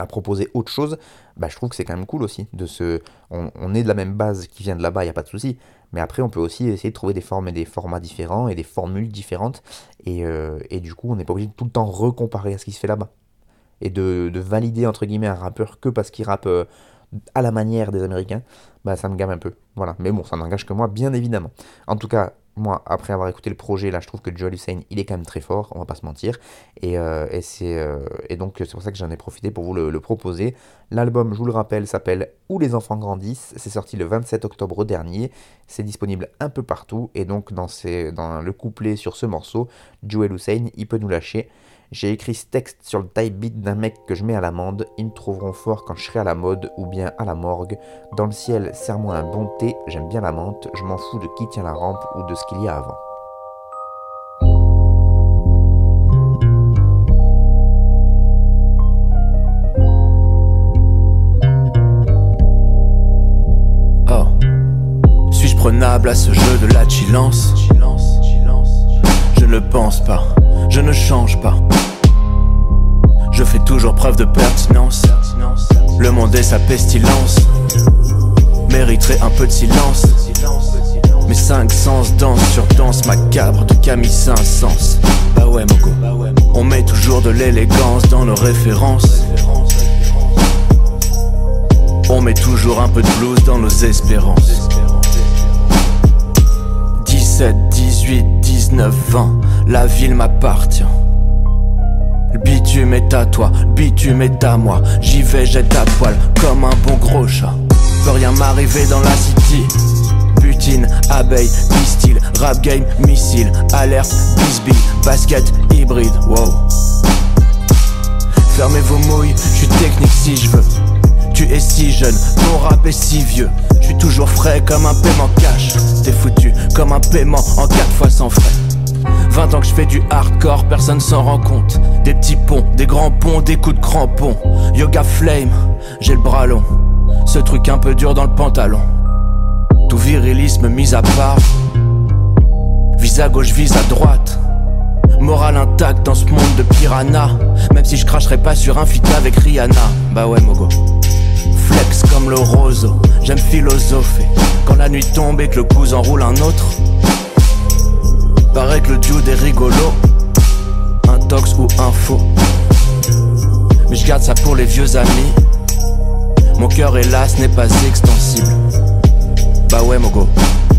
proposer autre chose, bah, je trouve que c'est quand même cool aussi. De se, on, est de la même base qui vient de là-bas, il n'y a pas de souci. Mais après, on peut aussi essayer de trouver des formes et des formats différents et des formules différentes. Et, et du coup, on n'est pas obligé de tout le temps recomparer à ce qui se fait là-bas et de, valider entre guillemets un rappeur que parce qu'il rappe euh, à la manière des Américains, bah ça me gamme un peu. Voilà. Mais bon, ça n'engage que moi, bien évidemment. En tout cas, moi, après avoir écouté le projet, là, je trouve que Joel Hussein, il est quand même très fort, on va pas se mentir. Et, euh, c'est, euh, et donc, c'est pour ça que j'en ai profité pour vous le, proposer. L'album, je vous le rappelle, s'appelle Où les enfants grandissent. C'est sorti le 27 octobre dernier. C'est disponible un peu partout. Et donc, dans, dans le couplet sur ce morceau, Joel Hussein, il peut nous lâcher. J'ai écrit ce texte sur le type beat d'un mec que je mets à l'amende, ils me trouveront fort quand je serai à la mode ou bien à la morgue. Dans le ciel, serre-moi un bon thé, j'aime bien la menthe, je m'en fous de qui tient la rampe ou de ce qu'il y a avant. Oh, suis-je prenable à ce jeu de la chillance Je ne pense pas je ne change pas. Je fais toujours preuve de pertinence. Le monde est sa pestilence. Mériterait un peu de silence. Mes cinq sens dansent sur danse macabre de Camille Saint-Sens. Bah ouais, Mogo. On met toujours de l'élégance dans nos références. On met toujours un peu de blues dans nos espérances. 17, 18, 19, 20, la ville m'appartient. Le bitume est à toi, le bitume est à moi. J'y vais, jette à poil comme un bon gros chat. Peut rien m'arriver dans la city. Butine, abeille, pistil, rap game, missile, alerte, bisbee, basket, hybride, wow. Fermez vos mouilles, je suis technique si je veux. Tu es si jeune, ton rap est si vieux. Je suis toujours frais comme un paiement cash. T'es foutu comme un paiement en quatre fois sans frais. 20 ans que je fais du hardcore, personne s'en rend compte. Des petits ponts, des grands ponts, des coups de crampons. Yoga flame, j'ai le bras long. Ce truc un peu dur dans le pantalon. Tout virilisme mis à part. Vise à gauche, vise à droite. Morale intact dans ce monde de piranha. Même si je cracherai pas sur un feat avec Rihanna. Bah ouais, Mogo. Flex comme le roseau, j'aime philosopher. Quand la nuit tombe et que le cousin roule un autre. Paraît que le duo est rigolo. Un tox ou un faux. Mais je garde ça pour les vieux amis. Mon cœur hélas n'est pas extensible. Bah ouais, Mogo. passe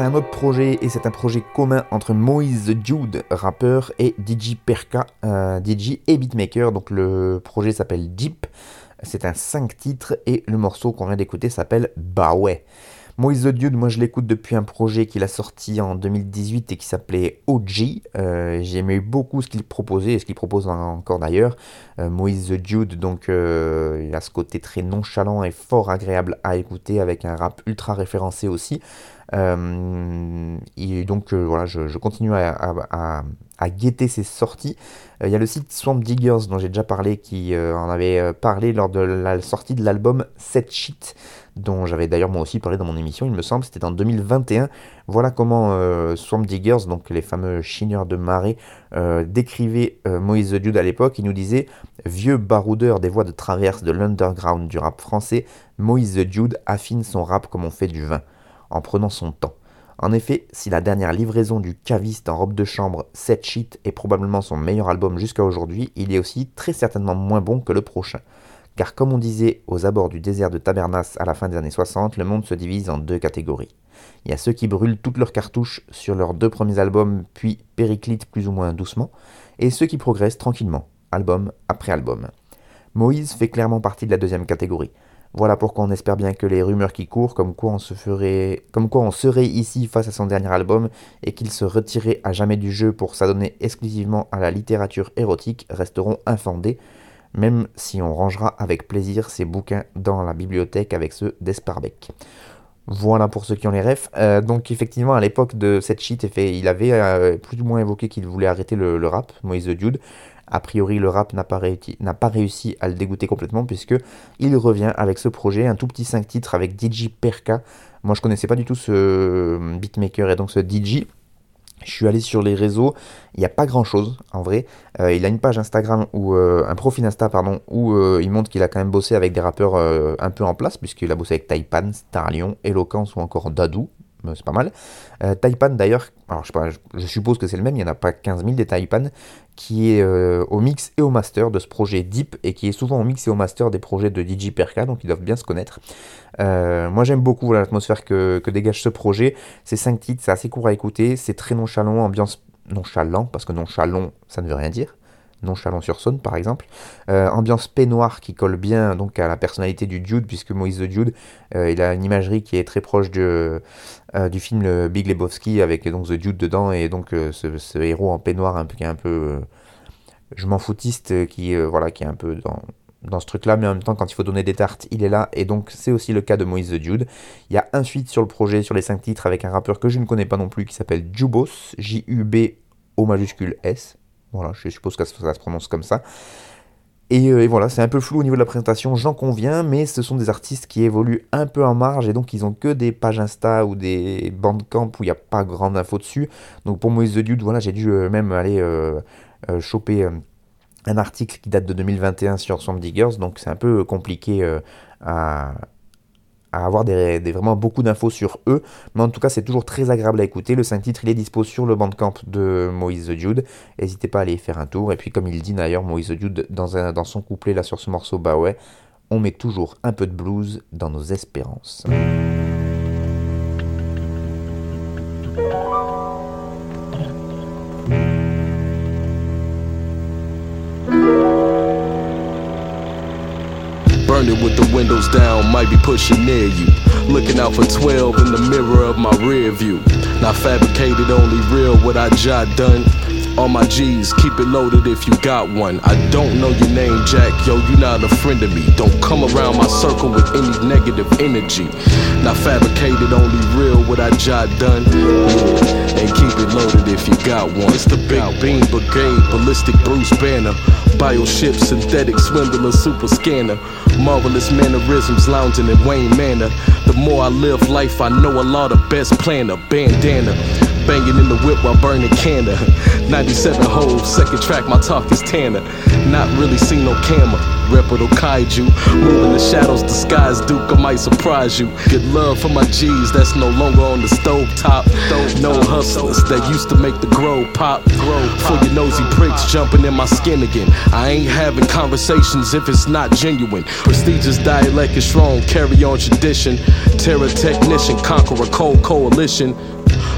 à un autre projet et c'est un projet commun entre Moïse Jude, rappeur, et DJ Perka, euh, DJ et beatmaker. Donc le projet s'appelle Deep. C'est un 5 titres et le morceau qu'on vient d'écouter s'appelle Bah ouais. Moïse the Dude, moi je l'écoute depuis un projet qu'il a sorti en 2018 et qui s'appelait OG. Euh, J'aimais beaucoup ce qu'il proposait et ce qu'il propose encore d'ailleurs. Euh, Moïse the Dude, donc euh, il a ce côté très nonchalant et fort agréable à écouter avec un rap ultra référencé aussi. Et donc voilà, je, continue à, guetter ces sorties. Il y a le site Swamp Diggers dont j'ai déjà parlé qui en avait parlé lors de la sortie de l'album Set Sheet dont j'avais d'ailleurs moi aussi parlé dans mon émission, il me semble, c'était en 2021. Voilà comment euh, Swamp Diggers, donc les fameux chineurs de marée, euh, décrivaient euh, Moïse the Dude à l'époque. Il nous disait Vieux baroudeur des voies de traverse de l'underground du rap français, Moïse the Dude affine son rap comme on fait du vin, en prenant son temps. En effet, si la dernière livraison du caviste en robe de chambre, Set Sheet, est probablement son meilleur album jusqu'à aujourd'hui, il est aussi très certainement moins bon que le prochain. Car comme on disait aux abords du désert de Tabernas à la fin des années 60, le monde se divise en deux catégories. Il y a ceux qui brûlent toutes leurs cartouches sur leurs deux premiers albums, puis périclitent plus ou moins doucement, et ceux qui progressent tranquillement, album après album. Moïse fait clairement partie de la deuxième catégorie. Voilà pourquoi on espère bien que les rumeurs qui courent, comme quoi on, se ferait, comme quoi on serait ici face à son dernier album et qu'il se retirait à jamais du jeu pour s'adonner exclusivement à la littérature érotique, resteront infondées, même si on rangera avec plaisir ces bouquins dans la bibliothèque avec ceux d'Esparbeck. Voilà pour ceux qui ont les refs. Euh, donc effectivement, à l'époque de cette sheet, il avait euh, plus ou moins évoqué qu'il voulait arrêter le, rap, Moïse the Dude. A priori, le rap n'a pas, réussi à le dégoûter complètement puisque il revient avec ce projet, un tout petit 5 titres avec DJ Perka. Moi, je connaissais pas du tout ce beatmaker et donc ce DJ. Je suis allé sur les réseaux, il n'y a pas grand chose en vrai. Euh, il a une page Instagram ou euh, un profil Insta pardon où euh, il montre qu'il a quand même bossé avec des rappeurs un peu en place puisqu'il a bossé avec Taipan, Starlion, Eloquence ou encore Dadou c'est pas mal. Euh, Taipan d'ailleurs, je, suppose que c'est le même, il n'y en a pas 15 000 des Taipan, qui est euh, au mix et au master de ce projet Deep et qui est souvent au mix et au master des projets de DJ Perka, donc ils doivent bien se connaître. Euh, moi j'aime beaucoup l'atmosphère que, que, dégage ce projet. Ces 5 titres, c'est assez court à écouter, c'est très nonchalant, ambiance nonchalant, parce que nonchalant ça ne veut rien dire chalon sur saône par exemple. Euh, ambiance peignoir qui colle bien donc à la personnalité du Dude, puisque Moïse the Dude, euh, il a une imagerie qui est très proche de, euh, du film Big Lebowski avec donc The Dude dedans et donc ce, héros en peignoir un peu qui est un peu je m'en foutiste qui voilà qui est un peu dans ce truc là mais en même temps quand il faut donner des tartes il est là et donc c'est aussi le cas de Moïse the Dude il y a un feat sur le projet sur les 5 titres avec un rappeur que je ne connais pas non plus qui s'appelle Jubos J-U-B O majuscule S voilà, je suppose que ça, se prononce comme ça. Euh, et, voilà, c'est un peu flou au niveau de la présentation, j'en conviens, mais ce sont des artistes qui évoluent un peu en marge et donc ils ont que des pages Insta ou des bandcamp où il n'y a pas grande info dessus. Donc pour Moïse the Dude, voilà, j'ai dû euh, même aller euh, choper un article qui date de 2021 sur Swamp Diggers, donc c'est un peu compliqué à, à avoir des, vraiment beaucoup d'infos sur eux. Mais en tout cas, c'est toujours très agréable à écouter. Le 5 titres, il est dispo sur le bandcamp de Moïse the Dude. N'hésitez pas à aller faire un tour. Et puis, comme il dit d'ailleurs, Moïse the Dude, dans, un, dans son couplet là sur ce morceau, bah ouais, on met toujours un peu de blues dans nos espérances. Might be pushing near you. Looking out for 12 in the mirror of my rear view. Not fabricated, only real what I jot done. All my G's, keep it loaded if you got one. I don't know your name, Jack, yo, you not a friend of me. Don't come around my circle with any negative energy. Not fabricated, only real what I jot done. Yeah, and keep it loaded if you got one. It's the Big Bean Brigade, Ballistic Bruce Banner. Bioship, synthetic swindler, super scanner. Marvelous mannerisms lounging in Wayne Manor. The more I live life, I know a lot of best planner. Bandana. Banging in the whip while burning canna. [laughs] 97 holes, second track, my talk is Tanner. Not really seen no camera. Reputable kaiju. Moving the shadows, disguise Duke, I might surprise you. Get love for my G's, that's no longer on the stove top. No hustlers that used to make the grow pop. Grow for your nosy pricks jumping in my skin again. I ain't having conversations if it's not genuine. Prestigious dialect is strong, carry on tradition. Terror technician, conquer a cold coalition.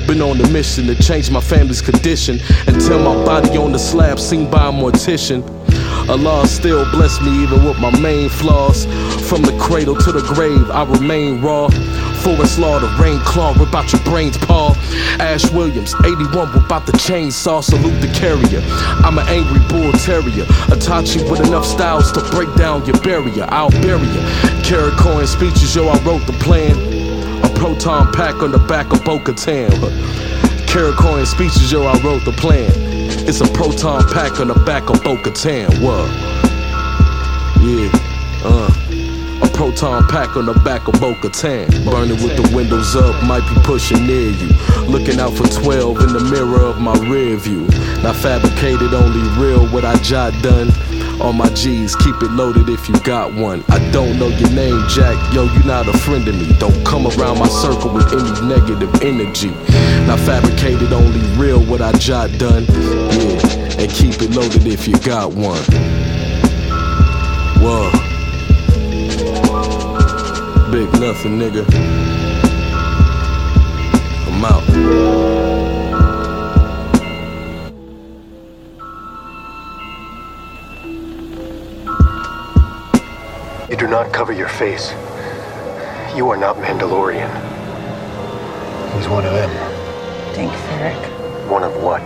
Been on a mission to change my family's condition until my body on the slab seen by a mortician. Allah still bless me even with my main flaws. From the cradle to the grave, I remain raw. Forest law, the rain claw, rip out your brains, Paul. Ash Williams, 81, whip out the chainsaw, salute the carrier. I'm an angry bull terrier, Atachi with enough styles to break down your barrier. I'll bury you. Carrot speeches, yo, I wrote the plan proton pack on the back of Boca Tan. Caracoin speeches, yo, I wrote the plan. It's a proton pack on the back of Boca Tan. What? Yeah, uh. A proton pack on the back of Boca Tan. Burning with the windows up, might be pushing near you. Looking out for 12 in the mirror of my rear view. Not fabricated, only real what I jot done. All my G's, keep it loaded if you got one. I don't know your name, Jack. Yo, you're not a friend of me. Don't come around my circle with any negative energy. Not fabricated, only real what I jot done. Yeah, and keep it loaded if you got one. Whoa. Big nothing, nigga. I'm out. You do not cover your face. You are not Mandalorian. He's one of them. Thanks, Eric. One of what?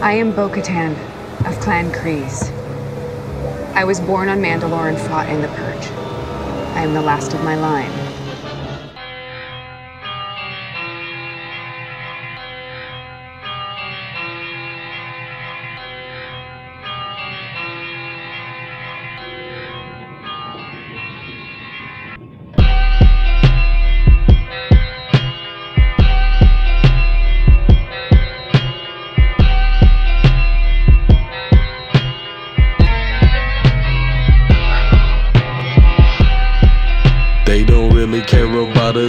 I am Bo Katan of Clan Kreese. I was born on Mandalore and fought in the Purge. I am the last of my line.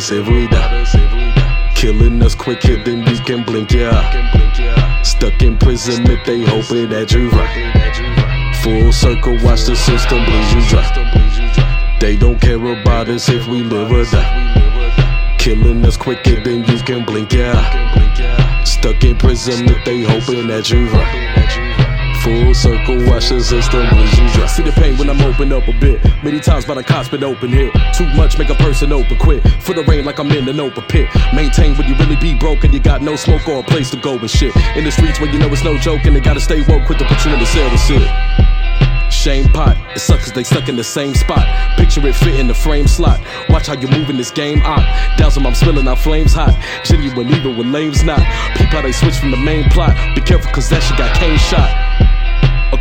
Die. Killing us quicker than you can blink eye. Stuck in prison if they hoping that you right. Full circle, watch the system bleed you dry. They don't care about us if we live or die. Killing us quicker than you can blink eye. Stuck in prison if they hoping that you right. Full circle, watch the system bleed you dry. See the pain when I'm open up a bit. Many times by the cops been open here. Too much make a person open quit. For the rain like I'm in an open pit. Maintain when you really be broken. You got no smoke or a place to go and shit. In the streets where you know it's no joke and they gotta stay woke quick to put you in the cell to sit. Shame pot, it sucks cause they stuck in the same spot. Picture it fit in the frame slot. Watch how you move in this game. Ah, dousing, I'm spilling out flames hot. Genuine even when lames not. Peep how they switch from the main plot. Be careful cause that shit got Kane shot.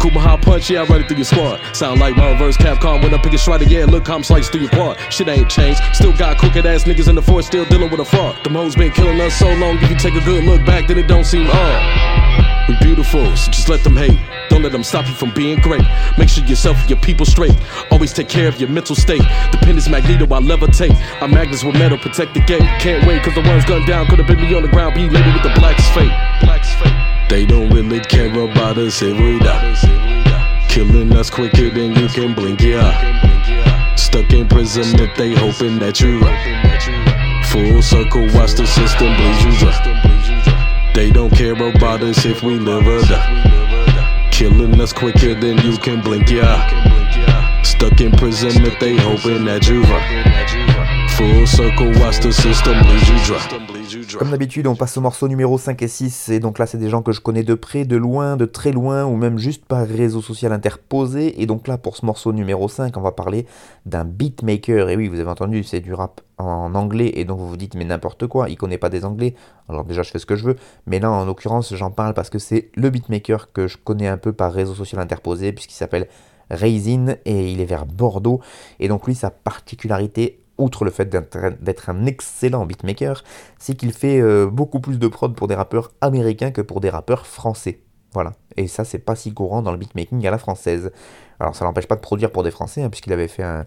A Kumaha punch, yeah, I run it through your squad. Sound like my reverse Capcom when I pick a strider, yeah, look, I'm slice through your quad. Shit ain't changed. Still got crooked ass niggas in the force, still dealing with a fraud. Them hoes been killing us so long, if you take a good look back, then it don't seem odd. We beautiful, so just let them hate. Don't let them stop you from being great. Make sure yourself and your people straight. Always take care of your mental state. The pen is magneto, I levitate. I'm magnets with metal, protect the gate. Can't wait, cause the ones gunned down could've been me on the ground, be labeled with the black's fate. Blackest fate. They don't really care about us if we die. Killing us quicker than you can blink your eye. Stuck in prison if they hoping that you right. Full circle, watch the system bleed you dry. They don't care about us if we live or die. Killing us quicker than you can blink your eye. Stuck in prison if they hoping that you right. Full circle, watch the system bleed you dry. Comme d'habitude, on passe au morceau numéro 5 et 6, et donc là, c'est des gens que je connais de près, de loin, de très loin, ou même juste par réseau social interposé. Et donc là, pour ce morceau numéro 5, on va parler d'un beatmaker. Et oui, vous avez entendu, c'est du rap en anglais, et donc vous vous dites, mais n'importe quoi, il connaît pas des anglais. Alors déjà, je fais ce que je veux, mais là, en l'occurrence, j'en parle parce que c'est le beatmaker que je connais un peu par réseau social interposé, puisqu'il s'appelle Raisin, et il est vers Bordeaux. Et donc lui, sa particularité outre le fait d'être un excellent beatmaker, c'est qu'il fait euh, beaucoup plus de prod pour des rappeurs américains que pour des rappeurs français. Voilà. Et ça, c'est pas si courant dans le beatmaking à la française. Alors, ça l'empêche pas de produire pour des Français, hein, puisqu'il avait fait un,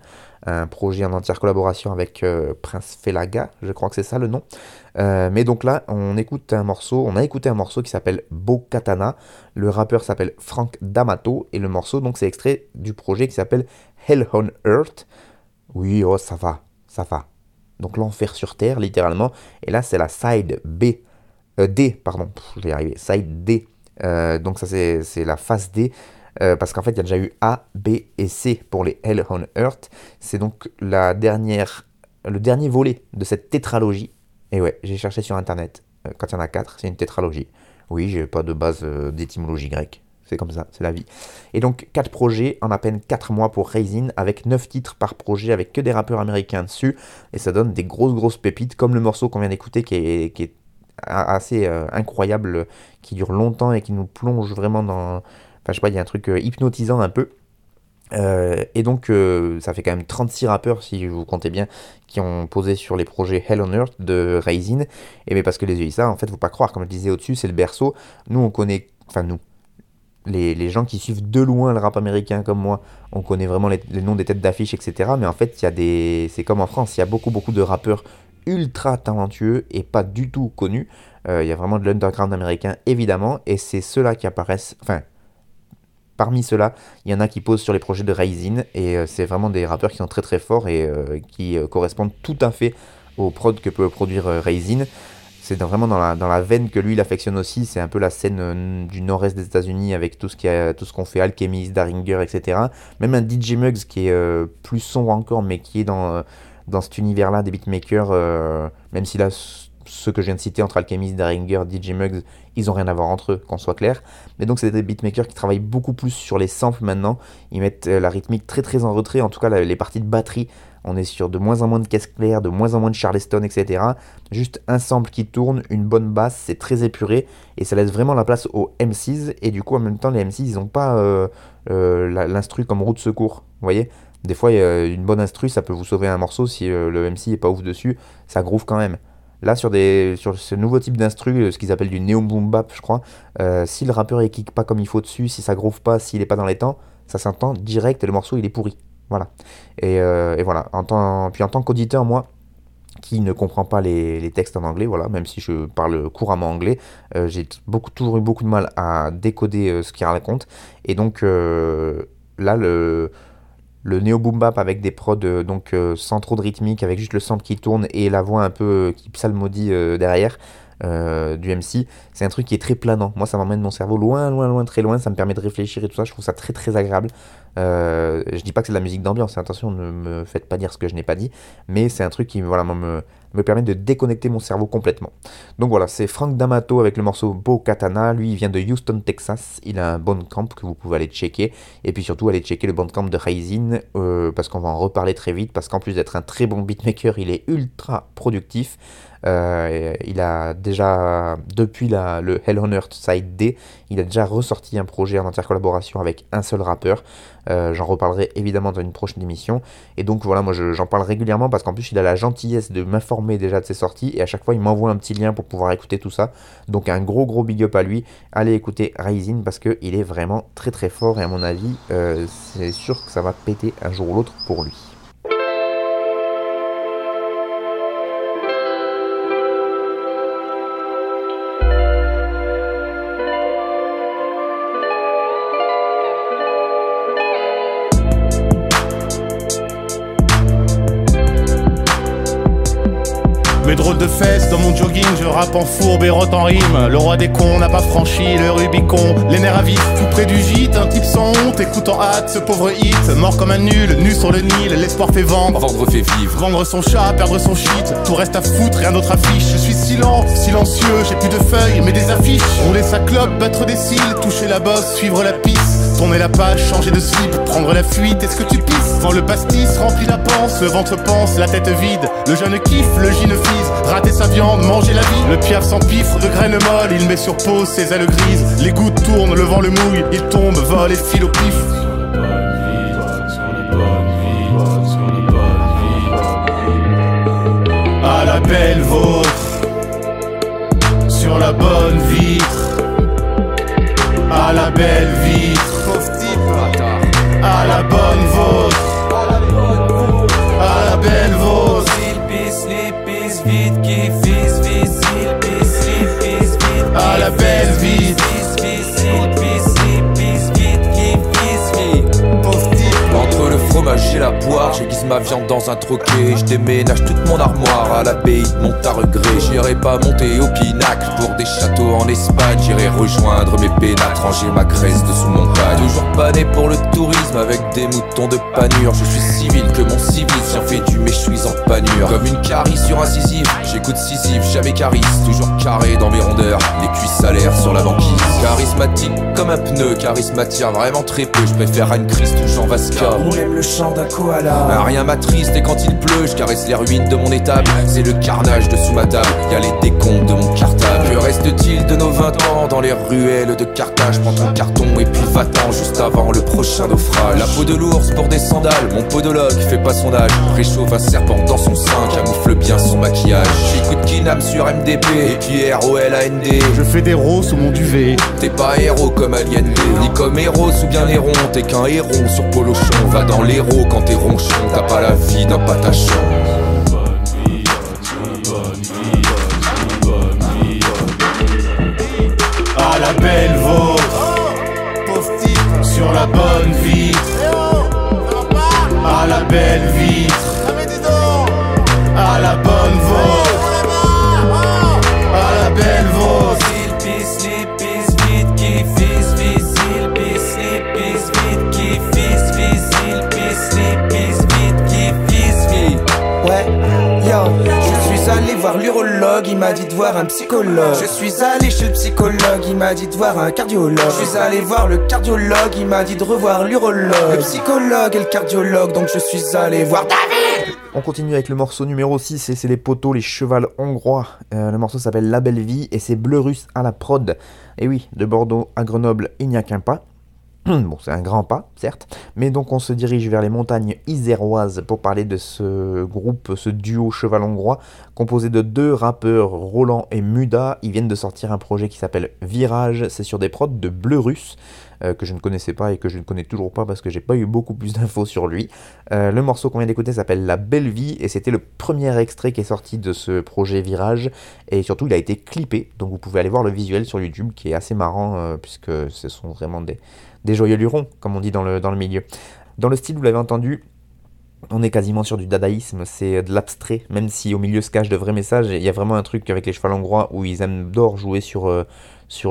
projet en entière collaboration avec euh, Prince Felaga, je crois que c'est ça le nom. Euh, mais donc là, on écoute un morceau, on a écouté un morceau qui s'appelle Bo Katana. Le rappeur s'appelle Frank D'Amato, et le morceau, donc, c'est extrait du projet qui s'appelle Hell on Earth. Oui, oh, ça va, ça va. Donc l'enfer sur terre, littéralement. Et là, c'est la side B. Euh, D, pardon, je vais y arriver. Side D. Euh, donc ça, c'est la phase D. Euh, parce qu'en fait, il y a déjà eu A, B et C pour les Hell on Earth. C'est donc la dernière, le dernier volet de cette tétralogie. Et ouais, j'ai cherché sur Internet. quand il y en a quatre, c'est une tétralogie. Oui, j'ai pas de base d'étymologie grecque. C'est comme ça, c'est la vie. Et donc 4 projets en à peine 4 mois pour Raisin, avec 9 titres par projet, avec que des rappeurs américains dessus, et ça donne des grosses grosses pépites, comme le morceau qu'on vient d'écouter qui est, qui est assez euh, incroyable, qui dure longtemps et qui nous plonge vraiment dans... Enfin je sais pas, il y a un truc euh, hypnotisant un peu. Euh, et donc, ça fait quand même 36 rappeurs, si vous comptez bien, qui ont posé sur les projets Hell on Earth de Raisin. Et mais parce que les USA, en fait, faut pas croire, comme je disais au-dessus, c'est le berceau. Nous, on connaît, enfin nous, les, gens qui suivent de loin le rap américain comme moi, on connaît vraiment les, les noms des têtes d'affiche, etc. Mais en fait, il y a des, c'est comme en France, il y a beaucoup, beaucoup de rappeurs ultra talentueux et pas du tout connus. Euh, il y a vraiment de l'underground américain, évidemment, et c'est ceux-là qui apparaissent. Enfin, parmi ceux-là, il y en a qui posent sur les projets de Raisin, et euh, c'est vraiment des rappeurs qui sont très très forts et euh, qui correspondent tout à fait aux prods que peut produire Raisin. C'est vraiment dans la, dans la veine que lui il affectionne aussi. C'est un peu la scène du nord-est des États-Unis avec tout ce qui a, tout ce qu'on fait, Alchemist, Daringer, etc. Même un DJ Muggs qui est plus sombre encore, mais qui est dans dans cet univers-là des beatmakers, euh, même si là, ceux que je viens de citer entre Alchemist, Daringer, DJ Muggs, ils ont rien à voir entre eux, qu'on soit clair. Mais donc, c'est des beatmakers qui travaillent beaucoup plus sur les samples maintenant. Ils mettent euh, la rythmique très très en retrait, en tout cas les parties de batterie. On est sur de moins en moins de caisse claire, de moins en moins de charleston, etc. Juste un sample qui tourne, une bonne basse, c'est très épuré et ça laisse vraiment la place aux MCs. Et du coup, en même temps, les MCs, ils n'ont pas euh, l'instru comme roue de secours. Vous voyez des fois, une bonne instru, ça peut vous sauver un morceau si euh, le MC est pas ouf dessus, ça groove quand même. Là, sur, ce nouveau type d'instru, euh, ce qu'ils appellent du neo boom bap, je crois, euh, si le rappeur ne kick pas comme il faut dessus, si ça groove pas, s'il est pas dans les temps, ça s'entend direct et le morceau il est pourri. Voilà. Et, voilà. En tant, puis en tant qu'auditeur, moi, qui ne comprend pas les, textes en anglais, voilà, même si je parle couramment anglais, j'ai beaucoup, toujours eu beaucoup de mal à décoder ce qu'il raconte. Et donc là, le le néo boom bap avec des prods euh, donc euh, sans trop de rythmique avec juste le sample qui tourne et la voix un peu euh, qui psalmodie derrière du MC c'est un truc qui est très planant moi ça m'emmène mon cerveau loin loin loin très loin ça me permet de réfléchir et tout ça je trouve ça très très agréable je dis pas que c'est de la musique d'ambiance attention ne me faites pas dire ce que je n'ai pas dit mais c'est un truc qui voilà me me permet de déconnecter mon cerveau complètement. Donc voilà, c'est Frank D'Amato avec le morceau Beau Katana. Lui, il vient de Houston, Texas. Il a un camp que vous pouvez aller checker. Et puis surtout, aller checker le camp de Raisin euh, parce qu'on va en reparler très vite. Parce qu'en plus d'être un très bon beatmaker, il est ultra productif. Euh, il a déjà, depuis le Hell on Earth Side D, il a déjà ressorti un projet en intercollaboration avec un seul rappeur. Euh, j'en reparlerai évidemment dans une prochaine émission. Et donc voilà, moi j'en parle régulièrement parce qu'en plus il a la gentillesse de m'informer déjà de ses sorties et à chaque fois il m'envoie un petit lien pour pouvoir écouter tout ça. Donc un gros gros big up à lui. Allez écouter Rising parce qu'il est vraiment très très fort et à mon avis euh, c'est sûr que ça va péter un jour ou l'autre pour lui. Drôle de fesses dans mon jogging, je rappe en fourbe et rote en rime. Le roi des cons n'a pas franchi le Rubicon. Les nerfs à vif, tout près du gîte, un type sans honte, écoute en hâte ce pauvre hit. Mort comme un nul, nu sur le Nil, l'espoir fait vendre. Vendre fait vivre. Vendre son chat, perdre son shit, tout reste à foutre, rien d'autre affiche. Je suis silent, silencieux, j'ai plus de feuilles, mais des affiches. Rouler sa clope, battre des cils, toucher la bosse, suivre la piste. Tourner la page, changer de slip, prendre la fuite, est-ce que tu pisses Quand le pastis remplit la panse, le ventre pense, la tête vide. Le jeune kiffe, le gine fise, rater sa viande, manger la vie. Le piaf s'empiffre de graines molles, il met sur pause ses ailes grises. Les gouttes tournent, le vent le mouille, il tombe, vole et file au pif. À la belle vôtre Sur la bonne vitre. À la belle vitre à la bonne vôtre, Et la poire, j'aiguise ma viande dans un troquet. Je déménage toute mon armoire à l'abbaye de monte à regret. J'irai pas monter au pinacle pour des châteaux en Espagne. J'irai rejoindre mes pénates, ranger ma graisse dessous mon pas. Toujours pas né pour le tourisme avec des moutons de panure. Je suis civil que mon civil si fait du méchoui en panure. Comme une carie sur incisive, j'écoute Sisyphe, jamais carisse. Toujours carré dans mes rondeurs, les cuisses salaires sur la banquise. Charismatique comme un pneu, charismatique vraiment très peu. Je préfère Anne Christ ou Jean Vasca. Chant d'un koala. rien m'attriste et quand il pleut, je caresse les ruines de mon étable. C'est le carnage de sous ma table, y a les décomptes de mon cartable. Que reste-t-il de nos 20 ans dans les ruelles de Carthage? Prends ton carton et puis va-t'en juste avant le prochain naufrage. La peau de l'ours pour des sandales, mon podologue fait pas son âge. Réchauffe un serpent dans son sein, camoufle bien son maquillage. J'écoute Kinam sur MDP et puis R-O-L-A-N-D. Je fais des roses sous mon duvet. T'es pas héros comme Alien ni comme héros ou bien Néron. T'es qu'un héros sur Polochon. Va dans quand t'es ronchon, t'as pas la vie d'un patachon. À la belle vôtre, sur la bonne vitre. Voir l'urologue, il m'a dit de voir un psychologue. Je suis allé chez le psychologue, il m'a dit de voir un cardiologue. Je suis allé voir le cardiologue, il m'a dit de revoir l'urologue. Le psychologue et le cardiologue, donc je suis allé voir David. On continue avec le morceau numéro 6 et c'est les poteaux, les chevals hongrois. Euh, le morceau s'appelle La Belle Vie et c'est Bleu Russe à la prod. Et oui, de Bordeaux à Grenoble, il n'y a qu'un pas. [clears throat] Bon, c'est un grand pas, certes, mais donc on se dirige vers les montagnes iséroises pour parler de ce groupe, ce duo cheval hongrois, composé de deux rappeurs, Roland et Muda. Ils viennent de sortir un projet qui s'appelle Virage, c'est sur des prods de Bleu Russe, euh, que je ne connaissais pas et que je ne connais toujours pas parce que j'ai pas eu beaucoup plus d'infos sur lui. Euh, le morceau qu'on vient d'écouter s'appelle La Belle Vie et c'était le premier extrait qui est sorti de ce projet Virage et surtout il a été clippé, donc vous pouvez aller voir le visuel sur YouTube qui est assez marrant euh, puisque ce sont vraiment des des joyeux lurons, comme on dit dans le, milieu. Dans le style, vous l'avez entendu, on est quasiment sur du dadaïsme, c'est de l'abstrait, même si au milieu se cachent de vrais messages. Il y a vraiment un truc avec les chevals hongrois où ils aiment d'or jouer sur, euh,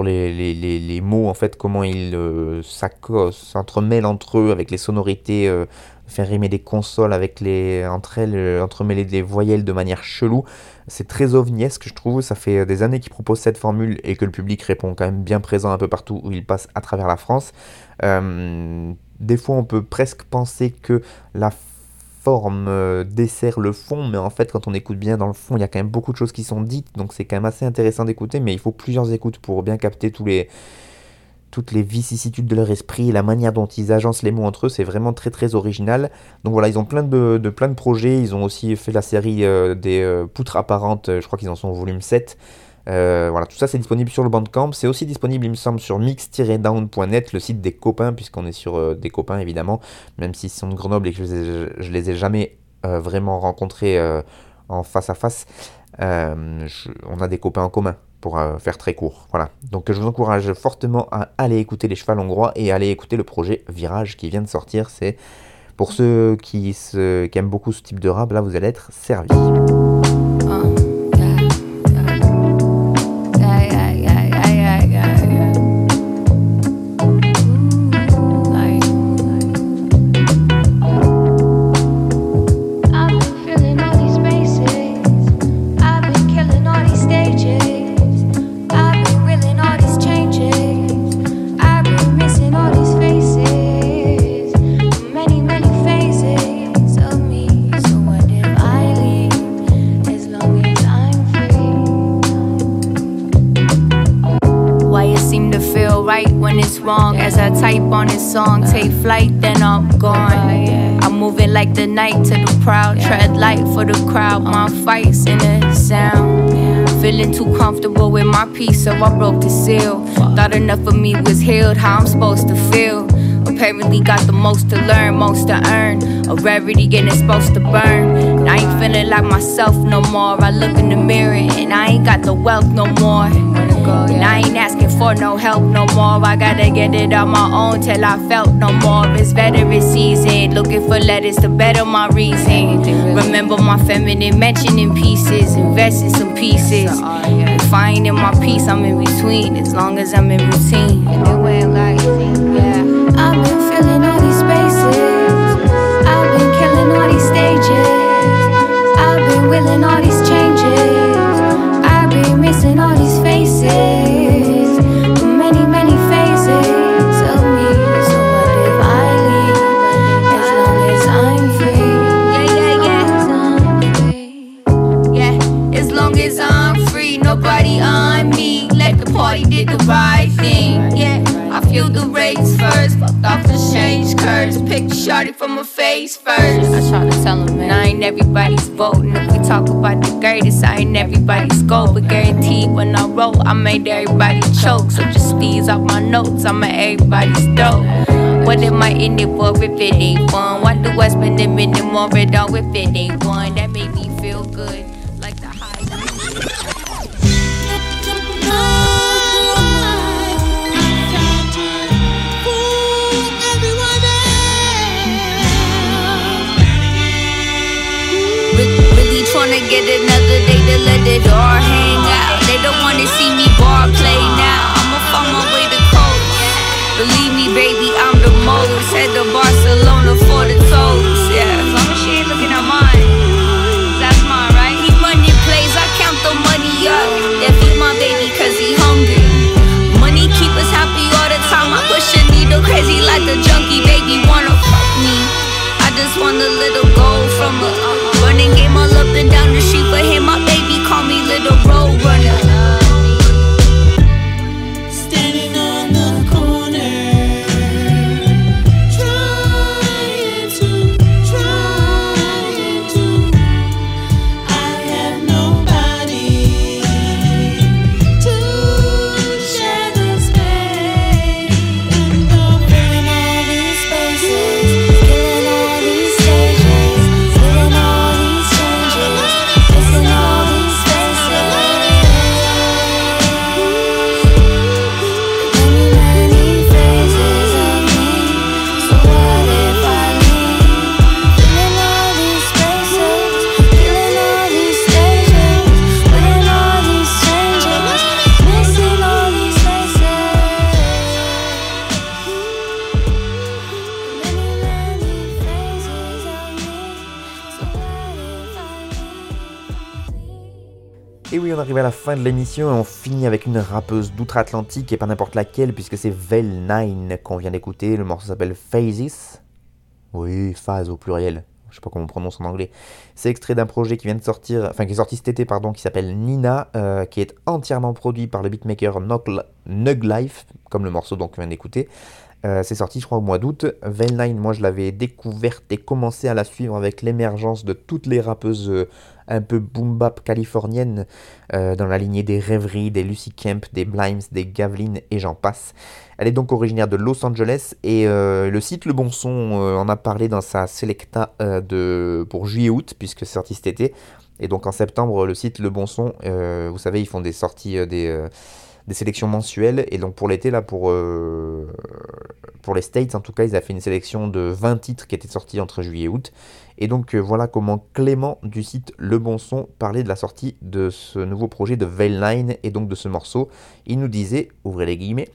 les, mots, en fait, comment ils euh, s'entremêlent entre eux avec les sonorités, euh, faire rimer des consoles avec les, entre elles, euh, entremêler des voyelles de manière chelou. C'est très ovniesque, je trouve. Ça fait des années qu'ils proposent cette formule et que le public répond quand même bien présent un peu partout où il passe à travers la France. Euh, des fois, on peut presque penser que la forme euh, dessert le fond, mais en fait, quand on écoute bien dans le fond, il y a quand même beaucoup de choses qui sont dites, donc c'est quand même assez intéressant d'écouter, mais il faut plusieurs écoutes pour bien capter tous les, toutes les vicissitudes de leur esprit, la manière dont ils agencent les mots entre eux, c'est vraiment très très original. Donc voilà, ils ont plein de, plein de projets, ils ont aussi fait la série euh, des poutres apparentes, je crois qu'ils en sont au volume 7. Euh, voilà, tout ça c'est disponible sur le Bandcamp. C'est aussi disponible, il me semble, sur mix-down.net, le site des copains, puisqu'on est sur euh, des copains évidemment, même s'ils sont de Grenoble et que je les les ai jamais euh, vraiment rencontrés en face à face. on a des copains en commun pour faire très court. Voilà. Donc je vous encourage fortement à aller écouter les chevals hongrois et aller écouter le projet Virage qui vient de sortir. C'est pour ceux qui, aiment beaucoup ce type de rap, là vous allez être servis. Song, take flight, then I'm gone. Oh, I'm moving like the night to the proud, tread light for the crowd. My fights in the sound. Feeling too comfortable with my peace, so I broke the seal. Thought enough of me was healed, how I'm supposed to feel. Apparently got the most to learn, most to earn. A rarity and it's supposed to burn. And I ain't feeling like myself no more. I look in the mirror and I ain't got the wealth no more. And I ain't asking for no help no more. I gotta get it on my own till I felt no more. It's veteran season, looking for letters to better my reason. Remember my feminine mentioning pieces, invest in some pieces. Finding my peace, I'm in between as long as I'm in routine. I've been feeling all these spaces. I've been killing all these stages. I've been willing all these changes. I've been missing all these faces. Many, many phases of me. So what if I leave? As long as I'm free. Yeah, yeah, yeah. Yeah, as long as I'm free, nobody on me. Let the party did the right thing. Yeah, I feel the race first. Fucked off the change curves. Pick the shorty from her face first. I try to tell him, man. I ain't everybody's voting. If we talk about the greatest, I ain't everybody's goal. But guaranteed when I roll, I made everybody choke. So just these off my notes, I'm at everybody's throat. What am I in it for if it ain't fun? Why do I spend a minute more it all if it ain't one? That made me feel good. Tryna get another day to let it all hang out. They don't wanna see me ball play now. I'ma find my way to coast. Believe me, baby, I'm the most. Head to Barcelona for the l'émission et on finit avec une rappeuse d'outre-Atlantique et pas n'importe laquelle puisque c'est Vel9 qu'on vient d'écouter. Le morceau s'appelle Phases. Oui, phase au pluriel. Je sais pas comment on prononce en anglais. C'est extrait d'un projet qui vient de sortir, enfin qui est sorti cet été, pardon, qui s'appelle Nina, euh, qui est entièrement produit par le beatmaker Nug Nug Life, comme le morceau donc vient d'écouter. Euh, c'est sorti, je crois, au mois d'août. Vel9, moi, je l'avais découverte et commencé à la suivre avec l'émergence de toutes les rappeuses euh, un peu boom bap californiennes euh, dans la lignée des Rêveries, des Lucy Kemp, des Blimes, des Gavlin et j'en passe. Elle est donc originaire de Los Angeles et euh, le site Le Bon Son euh, en a parlé dans sa Selecta de, pour juillet-août, puisque c'est sorti cet été. Et donc en septembre, le site Le Bon Son, vous savez, ils font des sorties, des, des sélections mensuelles. Et donc pour l'été, là, pour, euh, pour les States, en tout cas, ils ont fait une sélection de 20 titres qui étaient sortis entre juillet et août. Et donc euh, voilà comment Clément du site Le Bon Son parlait de la sortie de ce nouveau projet de Veil9 et donc de ce morceau. Il nous disait, ouvrez les guillemets,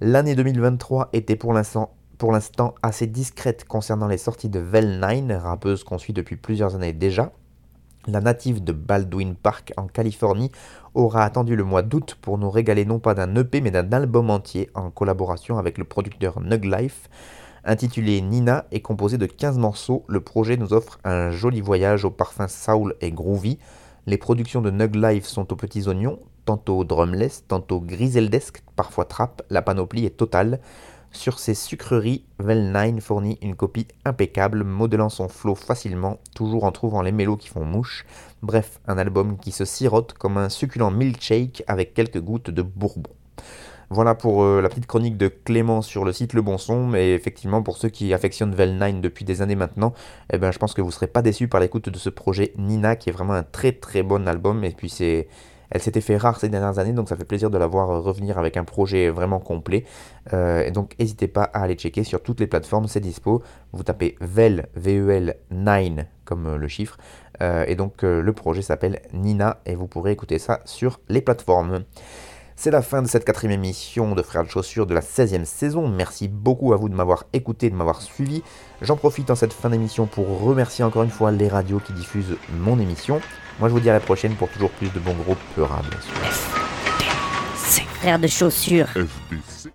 l'année 2023 était pour l'instant pour l'instant assez discrète concernant les sorties de Vel9, rappeuse qu'on suit depuis plusieurs années déjà. La native de Baldwin Park en Californie aura attendu le mois d'août pour nous régaler non pas d'un EP mais d'un album entier en collaboration avec le producteur Nug Life. Intitulé Nina et composé de 15 morceaux, le projet nous offre un joli voyage au parfum soul et groovy. Les productions de Nug Life sont aux petits oignons, tantôt drumless, tantôt griseldesque, parfois trap, la panoplie est totale. Sur ces sucreries, Vel9 fournit une copie impeccable, modelant son flow facilement, toujours en trouvant les mélos qui font mouche. Bref, un album qui se sirote comme un succulent milkshake avec quelques gouttes de bourbon. Voilà pour euh, la petite chronique de Clément sur le site Le Bon Son, mais effectivement pour ceux qui affectionnent Vel9 depuis des années maintenant, eh ben, je pense que vous ne serez pas déçus par l'écoute de ce projet Nina qui est vraiment un très très bon album et puis c'est Elle s'était fait rare ces dernières années, donc ça fait plaisir de la voir revenir avec un projet vraiment complet. Euh, et donc n'hésitez pas à aller checker sur toutes les plateformes, c'est dispo. Vous tapez VEL, VEL 9 comme euh, le chiffre. Euh, et donc euh, le projet s'appelle Nina et vous pourrez écouter ça sur les plateformes. C'est la fin de cette quatrième émission de Frères de Chaussures de la 16e saison. Merci beaucoup à vous de m'avoir écouté, de m'avoir suivi. J'en profite en cette fin d'émission pour remercier encore une fois les radios qui diffusent mon émission. Moi je vous dis à la prochaine pour toujours plus de bons groupes rap bien sûr. Frère de chaussures. FBC.